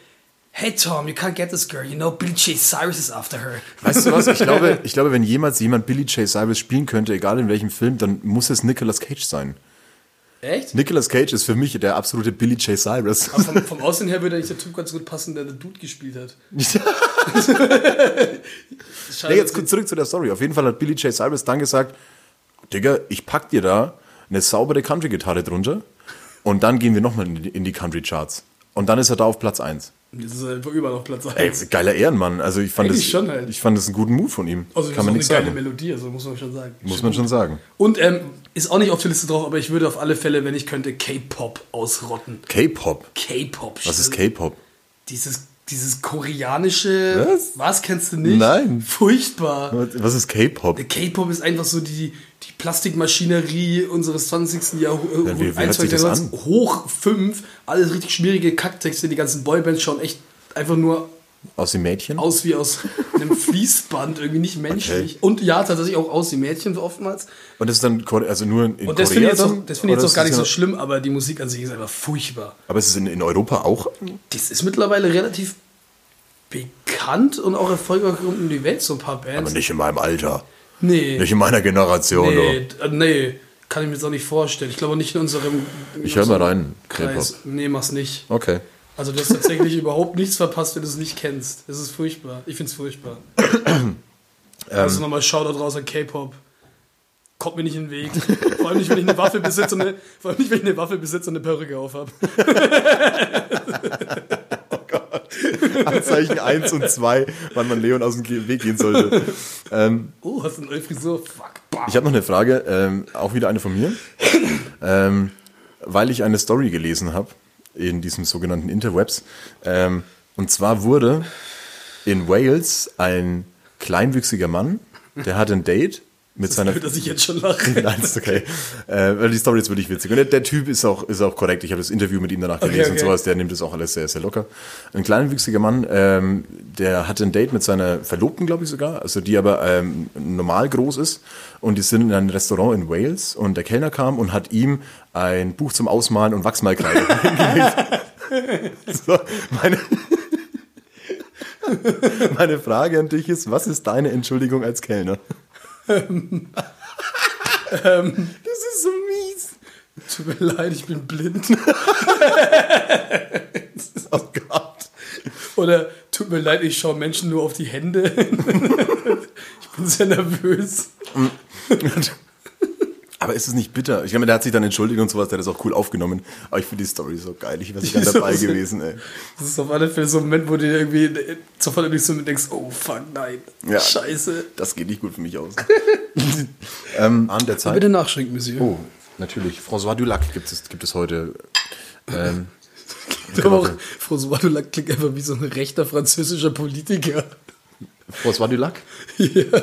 S2: hey Tom, you can't get this girl, you know, Billy J. Cyrus is after her.
S1: weißt du was? Ich <laughs> glaube, ich glaube, wenn jemals jemand Billy J. Cyrus spielen könnte, egal in welchem Film, dann muss es Nicolas Cage sein.
S2: Echt?
S1: Nicolas Cage ist für mich der absolute Billy J. Cyrus.
S2: Aber vom, <laughs> vom Aussehen her würde eigentlich der Typ ganz gut passen, der der Dude gespielt hat. <laughs> <laughs>
S1: Nee, jetzt kurz zurück zu der Story. Auf jeden Fall hat Billy J. Cyrus dann gesagt, Digga, ich pack dir da eine saubere Country-Gitarre drunter und dann gehen wir nochmal in die, Country-Charts. Und dann ist er da auf Platz 1.
S2: Das ist einfach überall auf Platz 1.
S1: Ey, geiler Ehrenmann. Also ich fand, das,
S2: schon halt.
S1: ich fand das einen guten Move von ihm.
S2: also, das
S1: Kann man
S2: ist
S1: nichts
S2: eine geile. Melodie, also muss man schon sagen.
S1: Muss man schon sagen.
S2: Und ähm, ist auch nicht auf der Liste drauf, aber ich würde auf alle Fälle, wenn ich könnte, K-Pop ausrotten.
S1: K-Pop.
S2: K-Pop.
S1: Was ist K-Pop?
S2: Dieses, dieses koreanische.
S1: Was?
S2: Was kennst du nicht?
S1: Nein.
S2: Furchtbar.
S1: Was ist K-Pop?
S2: K-Pop ist einfach so die, die Plastikmaschinerie unseres 20. Jahrhunderts.
S1: Ja, wie- wie das an?
S2: Hoch 5. Alles richtig schwierige Kacktexte. Die ganzen Boybands schauen echt einfach nur
S1: Aus dem Mädchen?
S2: aus wie aus <laughs> einem Fließband. Irgendwie nicht menschlich.
S1: Okay.
S2: Und ja, tatsächlich auch aus wie Mädchen oftmals.
S1: Und das ist dann also nur in
S2: Und das finde
S1: Korea
S2: ich jetzt, auch, das finde ich
S1: Oder
S2: jetzt auch gar nicht so schlimm, aber die Musik an sich ist einfach furchtbar.
S1: Aber es ist in, in Europa auch?
S2: Das ist mittlerweile relativ bekannt und auch erfolgreich rund um die Welt, so ein paar Bands.
S1: Aber nicht in meinem Alter.
S2: nee.
S1: Nicht in meiner Generation.
S2: nee, d- äh, nee, kann ich mir jetzt auch nicht vorstellen. Ich glaube nicht in unserem in
S1: Ich hör mal rein,
S2: Kreis. Nee, mach's nicht.
S1: du. Okay.
S2: Also du hast tatsächlich <laughs> überhaupt nichts verpasst, wenn du es nicht kennst. Das ist furchtbar. Ich find's furchtbar. <clears throat>
S1: Ähm.
S2: also nochmal Shoutout raus an K-Pop. Kommt mir nicht in den Weg. Vor allem nicht, wenn ich eine Waffe besitze und eine, vor allem nicht, wenn ich eine Waffe besitze und eine Perücke auf habe. <laughs> <laughs>
S1: Anzeichen 1 und 2, wann man Leon aus dem Weg gehen sollte. ähm,
S2: Oh, hast du eine neue Frisur? Fuck. Bah.
S1: ich habe noch eine Frage, ähm, auch wieder eine von mir. ähm, weil ich eine Story gelesen habe in diesem sogenannten Interwebs. Ähm, und zwar wurde in Wales ein kleinwüchsiger Mann, der hat ein Date mit seiner
S2: Blöd, dass ich jetzt schon lache. <laughs>
S1: Nein, ist okay. Äh, die Story ist wirklich witzig. Und der, der Typ ist auch, ist auch korrekt. Ich habe das Interview mit ihm danach gelesen
S2: Okay,
S1: und
S2: okay.
S1: sowas. Der nimmt das auch alles sehr, sehr locker. Ein kleinwüchsiger Mann, ähm, der hatte ein Date mit seiner Verlobten, glaube ich sogar, also die aber ähm, normal groß ist. Und die sind in einem Restaurant in Wales und der Kellner kam und hat ihm ein Buch zum Ausmalen und Wachsmalkreide <laughs> hingelegt. so, meine, <laughs> meine Frage an dich ist, was ist deine Entschuldigung als Kellner?
S2: Ähm.
S1: das ist so mies.
S2: Tut mir leid, ich bin blind. <laughs>
S1: Oh Gott.
S2: Oder tut mir leid, ich schaue Menschen nur auf die Hände. <laughs> ich bin sehr nervös.
S1: Aber ist es nicht bitter? Ich meine, der hat sich dann entschuldigt und sowas, der hat das auch cool aufgenommen. Aber ich finde die Story so geil. Ich wäre so gern
S2: Die ist
S1: dabei gewesen, ey.
S2: Das ist auf alle Fälle so ein Moment, wo du dir irgendwie sofort irgendwie so denkst, oh fuck, nein.
S1: Ja.
S2: Scheiße.
S1: Das geht nicht gut für mich aus. <laughs> ähm, an der Zeit.
S2: Bitte nachschenken, Monsieur.
S1: Oh, natürlich. François Dulac gibt es, gibt es heute. Ähm, <laughs>
S2: Aber auch François Dulac klingt einfach wie so ein rechter französischer Politiker.
S1: François Dulac? <laughs>
S2: ja.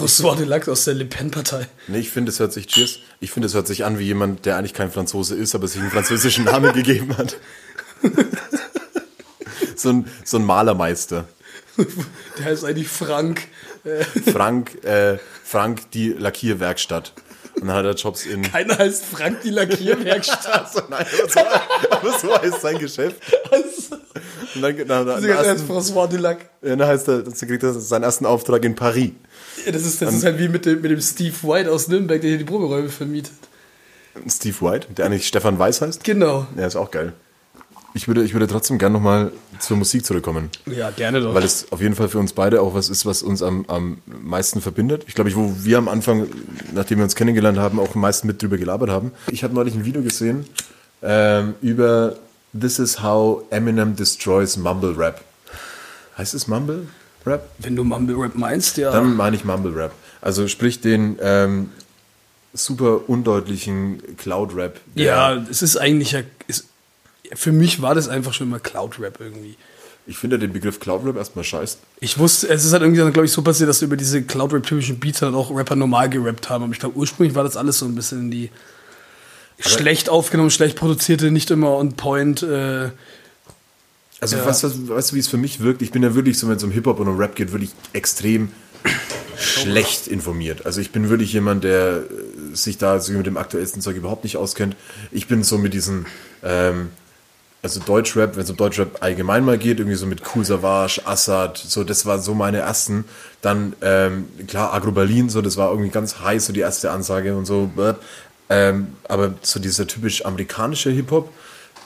S2: François Dulac aus der Le Pen-Partei.
S1: Nee, ich finde, es hört sich, cheers, ich finde, es hört sich an wie jemand, der eigentlich kein Franzose ist, aber sich einen französischen Namen <laughs> gegeben hat. so, ein, so ein Malermeister.
S2: Der heißt eigentlich Frank. Äh,
S1: Frank, äh, Frank, die Lackierwerkstatt. Und dann hat er Jobs in.
S2: keiner heißt Frank die Lackierwerkstatt. <laughs>
S1: Nein, aber so, aber so heißt sein Geschäft.
S2: Also,
S1: Und dann, dann, dann,
S2: der heißt
S1: ersten,
S2: François Dulac.
S1: ja, dann heißt er, dann kriegt er seinen ersten Auftrag in Paris.
S2: Ja, das ist, das ist halt wie mit dem, mit dem Steve White aus Nürnberg, der hier die Proberäume vermietet.
S1: Steve White, der eigentlich Stefan Weiß heißt.
S2: Genau.
S1: Ja, ist auch geil. Ich würde, ich würde trotzdem gern nochmal zur Musik zurückkommen.
S2: Ja, gerne doch.
S1: Weil es auf jeden Fall für uns beide auch was ist, was uns am, am meisten verbindet. Ich glaube, ich, wo wir am Anfang, nachdem wir uns kennengelernt haben, auch am meisten mit drüber gelabert haben. Ich habe neulich ein Video gesehen ähm, über This is how Eminem destroys Mumble Rap. Heißt es Mumble Rap?
S2: Wenn du Mumble Rap meinst, ja.
S1: Dann meine ich Mumble Rap. Also sprich den ähm, super undeutlichen Cloud Rap.
S2: ja, es ist eigentlich ja. Ist, für mich war das einfach schon immer Cloud Rap irgendwie.
S1: Ich finde den Begriff Cloud Rap erstmal scheiße.
S2: Ich wusste, es ist halt irgendwie dann, glaube ich, so passiert, dass über diese Cloud Rap-typischen Beats dann auch Rapper normal gerappt haben. Aber ich glaube, ursprünglich war das alles so ein bisschen in die schlecht aufgenommen, schlecht produzierte, nicht immer on point. Äh,
S1: Also
S2: Ja.
S1: weißt, du, weißt du, wie es für mich wirkt? Ich bin ja wirklich so, wenn es um Hip-Hop und um Rap geht, wirklich extrem schlecht informiert. Also ich bin wirklich jemand, der äh, sich da so mit dem aktuellsten Zeug überhaupt nicht auskennt. Ich bin so mit diesen, ähm, also Deutschrap, wenn es um Deutschrap allgemein mal geht, irgendwie so mit Cool Savage, Assad, so das war so meine ersten. Dann, ähm, klar, Agro Berlin, so das war irgendwie ganz heiß, so die erste Ansage und so. Ähm, aber so dieser typisch amerikanische Hip-Hop,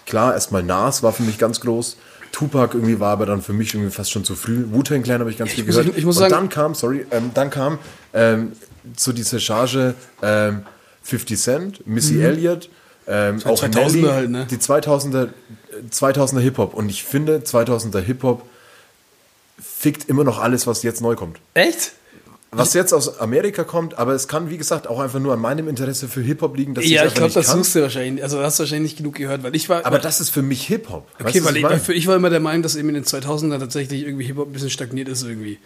S1: klar, erstmal Nas war für mich ganz groß. Tupac irgendwie war aber dann für mich irgendwie fast schon zu früh. Wu-Tang Clan habe ich ganz viel
S2: muss-
S1: gehört.
S2: ich muss
S1: und
S2: sagen-
S1: dann kam, sorry, ähm, dann kam ähm, so diese Charge ähm, 50 Cent, Missy Elliott, ähm, auch
S2: 2000er
S1: Nelly,
S2: halt, ne?
S1: die 2000er, äh, 2000er Hip-Hop. Und ich finde, 2000er Hip-Hop fickt immer noch alles, was jetzt neu kommt.
S2: Echt?
S1: Was jetzt aus Amerika kommt, aber es kann, wie gesagt, auch einfach nur an meinem Interesse für Hip-Hop liegen, dass
S2: Ja, ich glaube, das
S1: kann.
S2: suchst du wahrscheinlich. Also, hast du wahrscheinlich nicht genug gehört, weil ich war.
S1: Aber das ist für mich Hip-Hop. Weißt
S2: okay,
S1: du,
S2: weil ich, für ich war immer der Meinung, dass eben in den 2000ern tatsächlich irgendwie Hip-Hop ein bisschen stagniert ist irgendwie.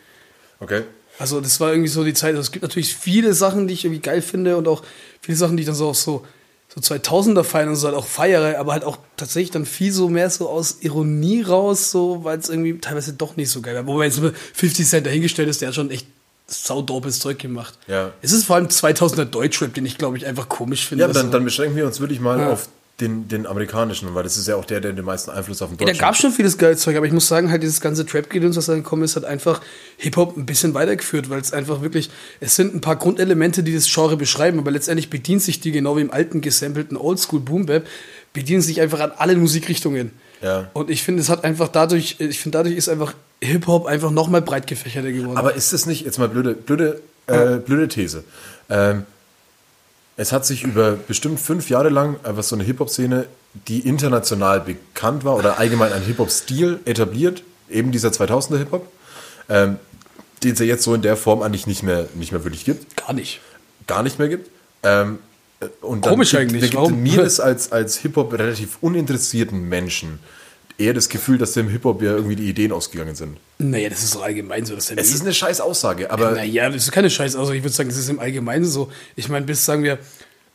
S1: Okay.
S2: Also das war irgendwie so die Zeit. Also es gibt natürlich viele Sachen, die ich irgendwie geil finde und auch viele Sachen, die ich dann so auf so, so 2000er feiern und so halt auch feiere, aber halt auch tatsächlich dann viel so mehr so aus Ironie raus, so, weil es irgendwie teilweise doch nicht so geil war. Wobei jetzt 50 Cent dahingestellt ist, der hat schon echt saudopes Zeug gemacht.
S1: Ja.
S2: Es ist vor allem 2000er Deutschrap, den ich glaube ich einfach komisch finde.
S1: Ja, dann,
S2: Also-
S1: dann beschränken wir uns wirklich mal
S2: Ja.
S1: auf den, den amerikanischen, weil das ist ja auch der, der den meisten Einfluss auf den
S2: Ja, da
S1: deutschen
S2: gab schon vieles geiles Zeug, aber ich muss sagen, halt dieses ganze Trap-Gedöns, was da gekommen ist, hat einfach Hip-Hop ein bisschen weitergeführt, weil es einfach wirklich, es sind ein paar Grundelemente, die das Genre beschreiben, aber letztendlich bedient sich die, genau wie im alten gesampelten Oldschool Boom Bap, bedienen sich einfach an alle Musikrichtungen.
S1: Ja.
S2: Und ich finde, es hat einfach dadurch, ich finde, dadurch ist einfach Hip-Hop einfach nochmal breit gefächerter geworden.
S1: Aber ist es nicht, jetzt mal blöde, blöde, äh, blöde These. Ähm, es hat sich über bestimmt fünf Jahre lang einfach so eine Hip-Hop-Szene, die international bekannt war oder allgemein ein Hip-Hop-Stil etabliert, eben dieser 2000er Hip-Hop, ähm, den es ja jetzt so in der Form eigentlich nicht mehr, nicht mehr wirklich gibt.
S2: Gar nicht.
S1: gar nicht mehr gibt. Ähm, äh, und dann
S2: Komisch
S1: gibt,
S2: eigentlich,
S1: gibt
S2: warum?
S1: mir das als, als Hip-Hop relativ uninteressierten Menschen eher das Gefühl, dass dem Hip-Hop ja irgendwie die Ideen ausgegangen sind.
S2: Naja, das ist so allgemein so, dass
S1: Es ist eine scheiß Aussage, aber
S2: Naja, das ist keine Scheiße. Also ich würde sagen, es ist im Allgemeinen so. Ich meine, bis, sagen wir,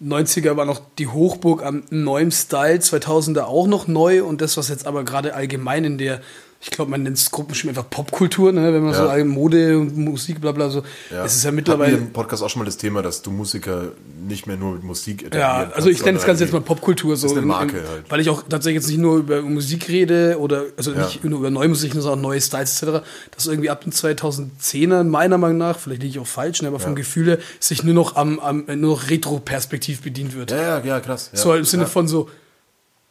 S2: 90er war noch die Hochburg am neuen Style, 2000er auch noch neu und das, was jetzt aber gerade allgemein in der ich glaube, man nennt es Gruppenschmied einfach Popkultur, ne? wenn man
S1: Ja.
S2: so Mode und Musik, bla bla so.
S1: Ja.
S2: Es ist ja
S1: Hatten
S2: mittlerweile.
S1: wir im Podcast auch schon mal das Thema, dass du Musiker nicht mehr nur mit Musik
S2: Ja, also ich nenne das Ganze jetzt mal Popkultur so.
S1: ist eine
S2: in-
S1: Marke
S2: in,
S1: halt.
S2: Weil ich auch tatsächlich jetzt nicht nur über Musik rede oder also
S1: Ja.
S2: nicht nur über neue Musik, sondern auch neue Styles etc. Dass irgendwie ab den 2010ern meiner Meinung nach, vielleicht liege ich auch falsch, ne, aber vom Gefühl her, sich nur noch am, am nur noch Retro-Perspektiv bedient wird.
S1: Ja, ja, ja, krass.
S2: So halt im Sinne von so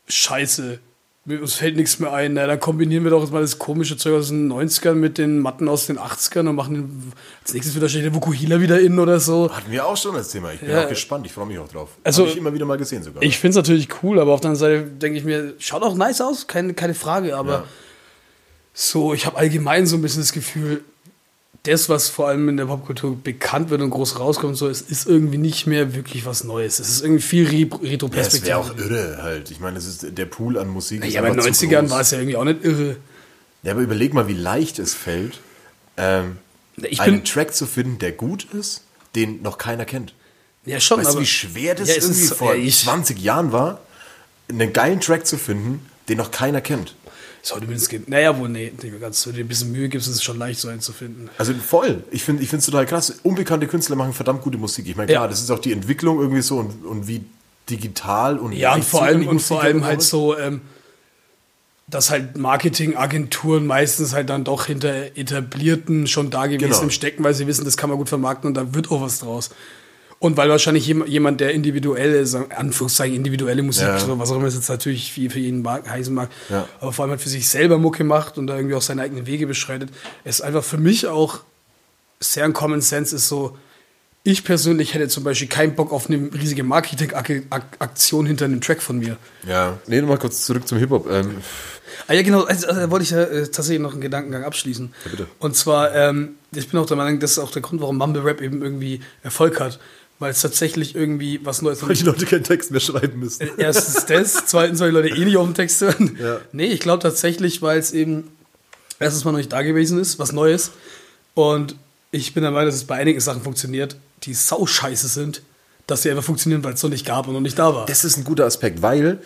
S2: Scheiße. Mir uns fällt nichts mehr ein. Na, dann kombinieren wir doch jetzt mal das komische Zeug aus den 90ern mit den Matten aus den 80ern und machen den, als nächstes wieder steht der Vukuhila wieder in oder so.
S1: Hatten wir auch schon das Thema. Ich bin
S2: Ja.
S1: auch gespannt. Ich freue mich auch drauf.
S2: Also-
S1: Habe ich immer wieder mal gesehen sogar.
S2: Ich finde es natürlich cool, aber auf der anderen Seite denke ich mir, schaut auch nice aus, keine, keine Frage, aber
S1: Ja.
S2: so, ich habe allgemein so ein bisschen das Gefühl, das, was vor allem in der Popkultur bekannt wird und groß rauskommt, so, es ist irgendwie nicht mehr wirklich was Neues. Es ist irgendwie viel Re
S1: ja,
S2: Retro-Perspektive.
S1: wäre auch irre halt. Ich meine, es ist der Pool an Musik. ist
S2: ja, aber in den
S1: einfach zu
S2: 90ern
S1: groß.
S2: war es ja irgendwie auch nicht irre.
S1: Ja, aber überleg mal, wie leicht es fällt, ähm, einen Track zu finden, der gut ist, den noch keiner kennt.
S2: ja schon,
S1: Weißt
S2: aber
S1: du, wie schwer das
S2: Ja, es
S1: irgendwie
S2: ist-
S1: vor
S2: ja, ich-
S1: 20 Jahren war, einen geilen Track zu finden, den noch keiner kennt?
S2: Ist heute mindestens geht. Naja, wohl, nee, ganz. Wenn du dir ein bisschen Mühe gibst, ist es schon leicht, so einen zu finden.
S1: Also voll. Ich finde es total krass. Unbekannte Künstler machen verdammt gute Musik. Ich meine, klar,
S2: Ja.
S1: das ist auch die Entwicklung irgendwie so und, und wie digital und
S2: Ja, und vor allem, und vor allem halt so, ähm, dass halt Marketingagenturen meistens halt dann doch hinter etablierten schon da gewesen
S1: Genau.
S2: Stecken, weil sie wissen, das kann man gut vermarkten und da wird auch was draus. Und weil wahrscheinlich jem- jemand, der individuelle, sagen, Anführungszeichen individuelle Musik,
S1: Ja.
S2: so, was auch immer es jetzt natürlich viel für jeden mag, heißen mag,
S1: Ja.
S2: aber vor allem halt für sich selber Mucke macht und da irgendwie auch seine eigenen Wege beschreitet, ist einfach für mich auch sehr ein Common Sense ist so, ich persönlich hätte zum Beispiel keinen Bock auf eine riesige Marketing-Aktion hinter einem Track von mir.
S1: Ja. Nee, nochmal kurz zurück zum Hip-Hop. Ähm,
S2: Ah ja, genau, also, also, da wollte ich ja äh, tatsächlich noch einen Gedankengang abschließen.
S1: Ja, bitte.
S2: Und zwar, ähm, ich bin auch der Meinung, das ist auch der Grund, warum Mumble Rap eben irgendwie Erfolg hat. Weil es tatsächlich irgendwie was Neues
S1: weil die Leute keinen Text mehr schreiben müssen.
S2: Erstens das, zweitens, weil die Leute eh nicht auf den Text hören.
S1: Ja.
S2: Nee, ich glaube tatsächlich, weil es eben erstens mal noch nicht da gewesen ist, was Neues. Und ich bin der Meinung, dass es bei einigen Sachen funktioniert, die sau scheiße sind, dass sie einfach funktionieren, weil es noch nicht gab und noch nicht da war.
S1: Das ist ein guter Aspekt, weil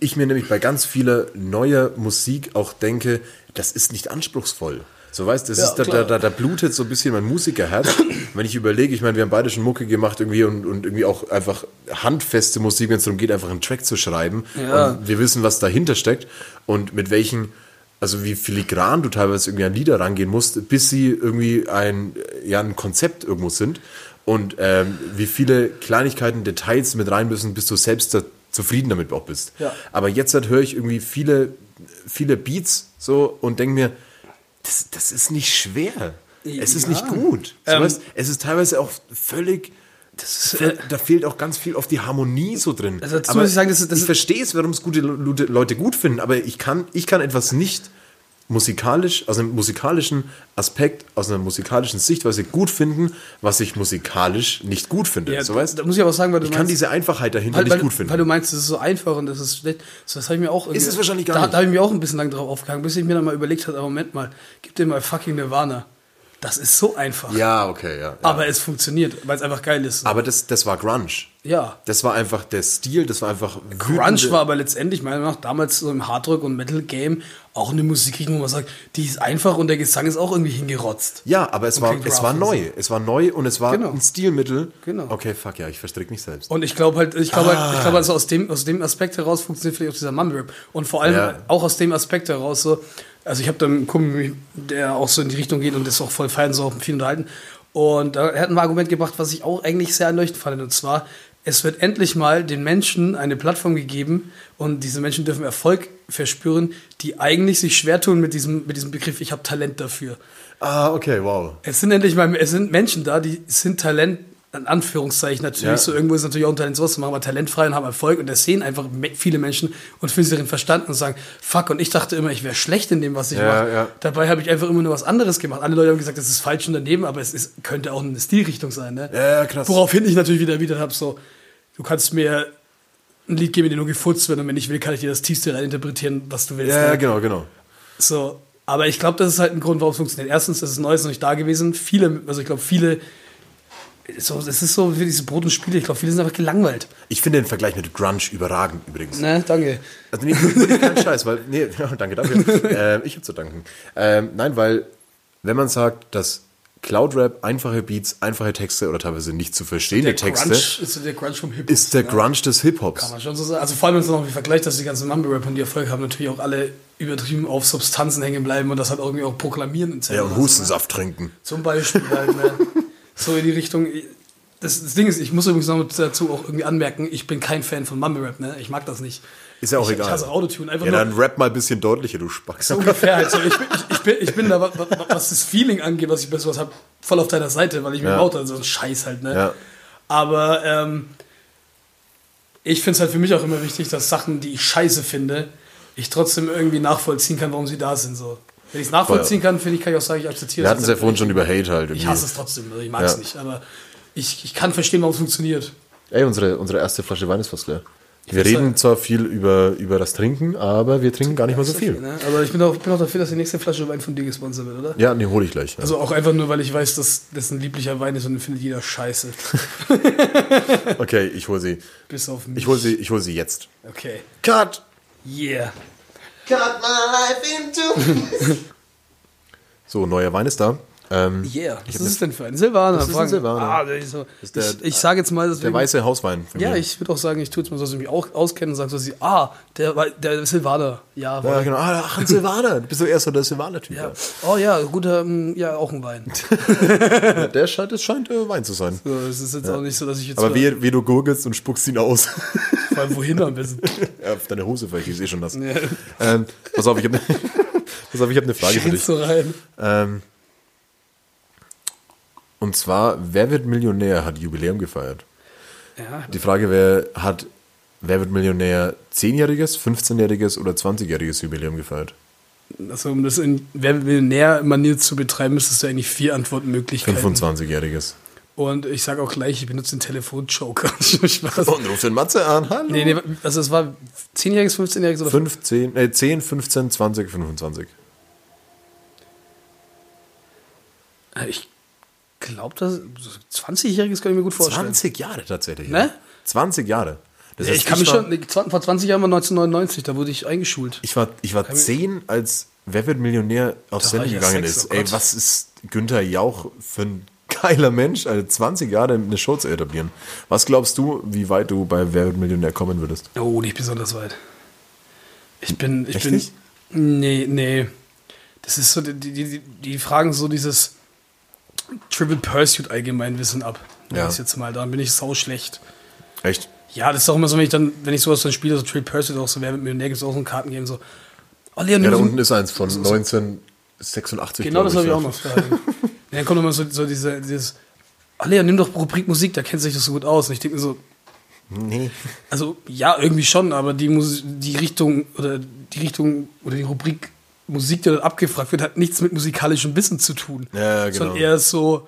S1: ich mir nämlich bei ganz vieler neuer Musik auch denke, das ist nicht anspruchsvoll. So weißt, das
S2: Ja,
S1: ist, da, da, da, da blutet so ein bisschen mein Musikerherz. <clears throat> Wenn ich überlege, ich meine, wir haben beide schon Mucke gemacht irgendwie und, und irgendwie auch einfach handfeste Musik, wenn es darum geht, einfach einen Track zu schreiben.
S2: Ja.
S1: Und wir wissen, was dahinter steckt und mit welchen, also wie filigran du teilweise irgendwie an Lieder rangehen musst, bis sie irgendwie ein, ja, ein Konzept irgendwo sind. Und ähm, wie viele Kleinigkeiten, Details mit rein müssen, bis du selbst da zufrieden damit auch bist.
S2: Ja.
S1: Aber jetzt halt höre ich irgendwie viele, viele Beats so und denke mir, das, das ist nicht schwer. Es ist
S2: Ja.
S1: nicht gut.
S2: Ähm,
S1: weißt, es ist teilweise auch völlig.
S2: Ist, äh,
S1: da fehlt auch ganz viel auf die Harmonie so drin.
S2: Also dazu muss ich sagen, das ist- das
S1: ich verstehe es, warum es gute Leute Leute gut finden, aber ich kann, ich kann etwas nicht musikalisch, aus einem musikalischen Aspekt, aus einer musikalischen Sichtweise gut finden, was ich musikalisch nicht gut finde.
S2: ja,
S1: so weißt
S2: da muss ich aber sagen, weil du
S1: ich kann
S2: meinst,
S1: diese Einfachheit dahinter
S2: weil,
S1: nicht
S2: weil,
S1: gut finden.
S2: weil du meinst, es ist so einfach und das ist schlecht. So, das habe ich mir auch irgendwie-
S1: es wahrscheinlich gar
S2: da,
S1: nicht.
S2: Da habe ich mir auch ein bisschen lang drauf aufgehangen, bis ich mir dann mal überlegt habe, Moment mal, gib dir mal fucking Nirvana. Das ist so einfach.
S1: ja, okay, ja. ja.
S2: Aber es funktioniert, weil es einfach geil ist.
S1: Aber das, das war Grunge.
S2: ja.
S1: Das war einfach der Stil, das war einfach
S2: Grunge war aber letztendlich meiner Meinung nach damals so im Hardrock- und Metal-Game auch eine Musikrichtung, wo man sagt, die ist einfach und der Gesang ist auch irgendwie hingerotzt.
S1: Ja, aber es war, es war neu. Es war neu und es war
S2: Genau.
S1: ein Stilmittel.
S2: Genau.
S1: Okay, fuck ja, ich verstrick mich selbst.
S2: Und ich glaube halt, ich glaube
S1: Ah.
S2: halt, ich glaube also aus dem, aus dem Aspekt heraus funktioniert vielleicht auch dieser Mumble Rap. Und vor allem
S1: Ja.
S2: auch aus dem Aspekt heraus so, also ich habe da einen Kumpel, der auch so in die Richtung geht und das auch voll feiern, so auch viel unterhalten. Und da- er hat ein Argument gebracht, was ich auch eigentlich sehr erleuchtend fand. Und zwar, es wird endlich mal den Menschen eine Plattform gegeben und diese Menschen dürfen Erfolg verspüren, die eigentlich sich schwer tun mit diesem, mit diesem Begriff, ich habe Talent dafür.
S1: Ah, okay, wow.
S2: Es sind endlich mal, es sind Menschen da, die sind Talent, in Anführungszeichen natürlich,
S1: Ja.
S2: so irgendwo ist natürlich auch ein Talent, sowas zu machen, aber talentfrei und haben Erfolg und das sehen einfach viele Menschen und fühlen sich darin verstanden und sagen, fuck, und ich dachte immer, ich wäre schlecht in dem, was ich
S1: Ja,
S2: mache.
S1: ja.
S2: Dabei habe ich einfach immer nur was anderes gemacht. Alle Leute haben gesagt, das ist falsch und daneben, aber es ist, könnte auch eine Stilrichtung sein. Ne?
S1: Ja, krass.
S2: Woraufhin ich natürlich wieder erwidert habe, so, du kannst mir ein Lied geben, in dem nur gefurzt wird und wenn ich will, kann ich dir das tiefste rein interpretieren, was du willst.
S1: Ja, ja,
S2: ne?
S1: genau, genau.
S2: So, aber ich glaube, das ist halt ein Grund, warum es funktioniert. Erstens, es ist Neues noch nicht da gewesen. Viele, also ich glaube, viele so, das ist so wie diese Brot und Spiele. Ich glaube, viele sind einfach gelangweilt.
S1: Ich finde den Vergleich mit Grunge überragend übrigens.
S2: Ne, danke.
S1: Also nee, kein Scheiß, weil, nee, <laughs> danke dafür. ähm, ich habe zu danken. Ähm, nein, weil, wenn man sagt, dass Cloud Rap einfache Beats, einfache Texte oder teilweise nicht zu verstehende
S2: Der
S1: Texte
S2: Grunge ist der Grunge vom Hip-Hop.
S1: ist der
S2: ne?
S1: Grunge des Hip-Hops.
S2: Kann man schon so sagen. Also vor allem, wenn es noch vergleicht, dass die ganzen Mumble-Rapper, die Erfolg haben, natürlich auch alle übertrieben auf Substanzen hängen bleiben und das halt irgendwie auch proklamieren.
S1: Ja, und Hustensaft trinken.
S2: Zum Beispiel halt, ne? <laughs> So in die Richtung. Das, das Ding ist, ich muss übrigens noch dazu auch irgendwie anmerken, ich bin kein Fan von Mumble Rap, ne? Ich mag das nicht.
S1: Ist ja auch
S2: ich,
S1: egal.
S2: Ich hasse Autotune. Einfach
S1: Ja,
S2: nur,
S1: dann rap mal ein bisschen deutlicher, du Spaß.
S2: so ungefähr halt so. Ich bin, ich, ich bin, ich bin da, wa- wa- was das Feeling angeht, was ich bei sowas habe, voll auf deiner Seite, weil ich mir
S1: Ja.
S2: so ein Scheiß halt, ne?
S1: Ja.
S2: Aber ähm, ich finde es halt für mich auch immer wichtig, dass Sachen, die ich scheiße finde, ich trotzdem irgendwie nachvollziehen kann, warum sie da sind. So. Wenn ich es nachvollziehen kann, finde ich, kann ich auch sagen, ich akzeptiere
S1: Wir
S2: es
S1: hatten es ja vorhin schon über Hate halt.
S2: Ich
S1: irgendwie.
S2: hasse es trotzdem, also ich mag es
S1: Ja.
S2: nicht, aber ich, ich kann verstehen, warum es funktioniert.
S1: Ey, unsere, unsere erste Flasche Wein ist fast leer. Wir
S2: würd
S1: reden zwar viel über, über das Trinken, aber wir trinken gar nicht mal so viel.
S2: Ne? Aber ich bin auch, bin auch dafür, dass die nächste Flasche Wein von dir gesponsert wird, oder?
S1: Ja, nee, hole ich gleich. Ja.
S2: Also auch einfach nur, weil ich weiß, dass das ein lieblicher Wein ist und den findet jeder scheiße. <laughs>
S1: Okay, ich hole sie.
S2: Bis auf mich.
S1: Ich hole sie, ich hol sie jetzt.
S2: Okay.
S1: Cut!
S2: Yeah. <laughs>
S1: So, neuer Wein ist da. Ähm,
S2: Yeah. Was ist es denn für ein Silvaner?
S1: Das ist ein Silvaner.
S2: Ah, der ist so,
S1: ist der-
S2: ich ich sage jetzt mal,
S1: der
S2: deswegen,
S1: weiße Hauswein.
S2: Ja,
S1: mir.
S2: ich würde auch sagen, ich tue es mal so, dass ich mich auch auskenne und sage so, ah, der, der Silvaner. Ja,
S1: Ja, genau. Ah, ach, ein Silvaner. Du bist so erst so der Silvaner-Typ.
S2: ja. Oh ja, guter, mm, ja, auch ein Wein.
S1: Ja. <laughs> Der scheint, das scheint äh, Wein zu sein.
S2: So, es ist jetzt auch nicht so, dass ich jetzt
S1: Aber wie, wie du gurgelst und spuckst ihn aus. <laughs>
S2: vor allem wohin am besten.
S1: ja, auf deine Hose vielleicht, ich sehe schon das.
S2: Ja.
S1: Ähm, pass auf, ich habe <laughs> pass auf, ich hab eine Frage für dich.
S2: Scheinst so rein.
S1: Ähm, und zwar, wer wird Millionär hat Jubiläum gefeiert?
S2: Ja,
S1: Die Frage wäre, hat Wer wird Millionär 10-jähriges, 15-jähriges oder 20-jähriges Jubiläum gefeiert?
S2: also um das in Wer wird Millionär-Manier zu betreiben, müsstest du eigentlich vier Antwortmöglichkeiten.
S1: 25-jähriges.
S2: Und ich sage auch gleich, ich benutze den Telefonjoker. <laughs>
S1: Und ruf den Matze an, hallo.
S2: Nee, nee, also es war 10-jähriges, 15-jähriges oder
S1: 15, äh, 10, 15, 20, 25.
S2: Äh, Ich glaube, das 20-jähriges kann ich mir gut vorstellen.
S1: 20 Jahre tatsächlich.
S2: Ne?
S1: Ja. 20 Jahre. Das heißt,
S2: Ich kann mich
S1: war,
S2: schon, vor 20 Jahren war 1999, da wurde ich eingeschult.
S1: Ich war, ich war 10, als Wer wird Millionär auf Sendung
S2: ich
S1: gegangen
S2: sechs,
S1: ist.
S2: oh
S1: Ey, was ist Günther Jauch für ein <laughs> geiler Mensch, also 20 Jahre eine Show zu etablieren. Was glaubst du, wie weit du bei Wer wird Millionär kommen würdest?
S2: Oh, nicht besonders weit. Ich bin, ich
S1: Echt
S2: bin.
S1: nicht?
S2: Nee, nee. Das ist so, die, die, die fragen so dieses Triple Pursuit Allgemeinwissen ab.
S1: Ja.
S2: Das jetzt mal, da bin ich sau schlecht.
S1: Echt?
S2: Ja, das ist auch immer so, wenn ich dann, wenn ich sowas dann spiele, so Triple Pursuit, auch so, wer mit Millionär gibt es auch so ein Kartengame, so. Oh, Leon,
S1: Ja, da
S2: so-
S1: unten ist eins von 1986.
S2: Genau, das habe ich auch noch. ja, dann kommt immer so, so diese, dieses, oh Leon, nimm doch Rubrik Musik, da kennt sich das so gut aus. Und ich denke mir so,
S1: Nee.
S2: Also ja, irgendwie schon, aber die, Mus die Richtung oder die Richtung oder die Rubrik Musik, die dort abgefragt wird, hat nichts mit musikalischem Wissen zu tun.
S1: Ja, genau.
S2: Sondern eher so,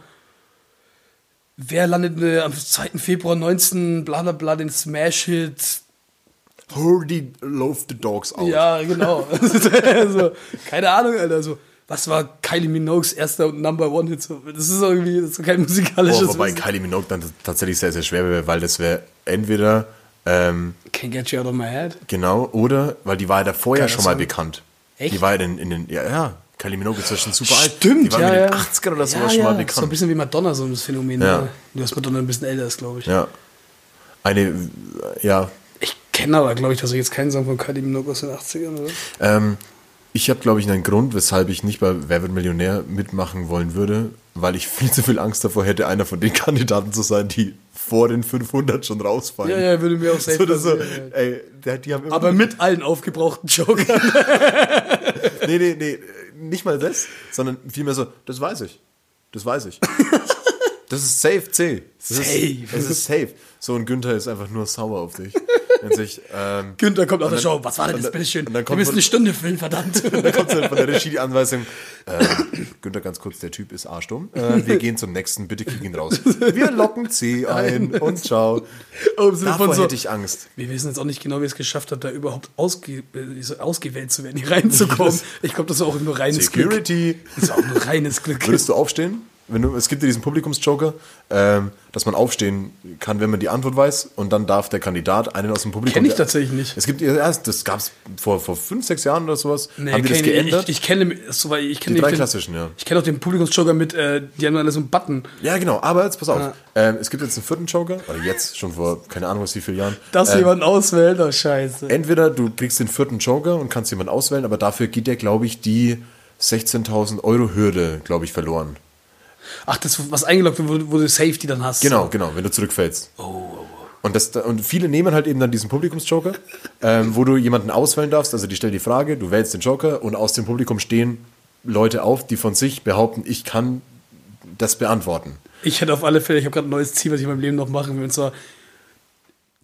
S2: wer landet äh, am 2. Februar 19, bla bla bla, den Smash-Hit.
S1: Hurdy loaf the dogs out.
S2: Ja, genau. <laughs> also, keine Ahnung, Alter. So, was war Kylie Minogues erster und Number One Hit? Das ist irgendwie das ist kein musikalisches
S1: Oh, wobei
S2: Wissen.
S1: Kylie Minogue dann tatsächlich sehr, sehr schwer wäre, weil das wäre entweder ähm,
S2: Can't get you out of my head.
S1: genau oder weil die war ja davor ja schon mal bekannt.
S2: Echt?
S1: Die war ja in, in den ja ja Kylie Minogue ist ja schon super alt.
S2: Stimmt,
S1: Die war
S2: ja,
S1: in den
S2: ja.
S1: 80ern oder so
S2: ja,
S1: schon
S2: ja.
S1: mal
S2: So ein
S1: bekannt.
S2: bisschen wie Madonna, so ein Phänomen.
S1: Ja.
S2: Ne? Du hast Madonna ein bisschen älter ist, glaube ich.
S1: Ja. Eine ja
S2: Ich kenne aber, glaube ich, dass ich jetzt keinen Song von Kylie Minogue aus den 80ern, oder?
S1: Ähm, ich habe, glaube ich, einen Grund, weshalb ich nicht bei Wer wird Millionär mitmachen wollen würde, weil ich viel zu viel Angst davor hätte, einer von den <laughs> Kandidaten zu sein, die vor den 500 schon rausfallen.
S2: Ja, ja, würde mir auch safe
S1: So, das so, ey, die haben
S2: Aber mit allen aufgebrauchten Jokern. <laughs>
S1: Nee, nee, nee, nicht mal das, sondern vielmehr so, das weiß ich. Das weiß ich. <laughs> Das ist safe C. Das
S2: Safe.
S1: Ist, das ist safe. So, und Günther ist einfach nur sauer auf dich. Und sich, ähm,
S2: Günther kommt aus der
S1: Und
S2: Show.
S1: dann-
S2: Was war denn
S1: und
S2: das?
S1: dann-
S2: Bitteschön.
S1: und dann
S2: Wir
S1: kommt
S2: müssen eine Stunde füllen, verdammt. <laughs>
S1: da kommt dann von der Regie die Anweisung, äh, Günther, ganz kurz, der Typ ist arschdumm. Äh, wir gehen zum nächsten, bitte krieg ihn raus. Wir locken C ein und ciao.
S2: Oh, im Sinne
S1: Davor
S2: so,
S1: hätte ich Angst.
S2: wir wissen jetzt auch nicht genau, wie es geschafft hat, da überhaupt ausge äh, ausgewählt zu werden, hier reinzukommen. <laughs> Ich glaube, das ist auch nur reines Glück.
S1: Security.
S2: Das ist auch nur reines Glück.
S1: Würdest du aufstehen? Wenn du, es gibt ja diesen Publikumsjoker, ähm, dass man aufstehen kann, wenn man die Antwort weiß und dann darf der Kandidat einen aus dem Publikum...
S2: Kenn ich tatsächlich nicht.
S1: Es gibt, ja, das gab es vor, vor fünf, sechs Jahren oder sowas.
S2: Nee,
S1: haben die das geändert?
S2: Ich, ich kenne so, weil ich kenne
S1: Die
S2: den
S1: drei
S2: Film-
S1: klassischen, ja.
S2: Ich kenne auch den Publikumsjoker mit, äh, die haben alle so einen Button.
S1: ja, genau, aber jetzt pass auf.
S2: Ja.
S1: Ähm, es gibt jetzt einen vierten Joker, oder jetzt, schon vor keine Ahnung was wie viele Jahren.
S2: Dass
S1: Ähm,
S2: jemand auswählt, oh scheiße.
S1: Entweder du kriegst den vierten Joker und kannst jemanden auswählen, aber dafür geht der, glaube ich, die 16.000 Euro Hürde, glaube ich, verloren.
S2: Ach, das, was eingeloggt wird, wo, wo du Safety dann hast.
S1: Genau, genau, wenn du zurückfällst. Und, das, und viele nehmen halt eben dann diesen Publikumsjoker, ähm, wo du jemanden auswählen darfst. Also die stellen die Frage, du wählst den Joker und aus dem Publikum stehen Leute auf, die von sich behaupten, ich kann das beantworten.
S2: Ich hätte auf alle Fälle, ich habe gerade ein neues Ziel, was ich in meinem Leben noch machen will. Und zwar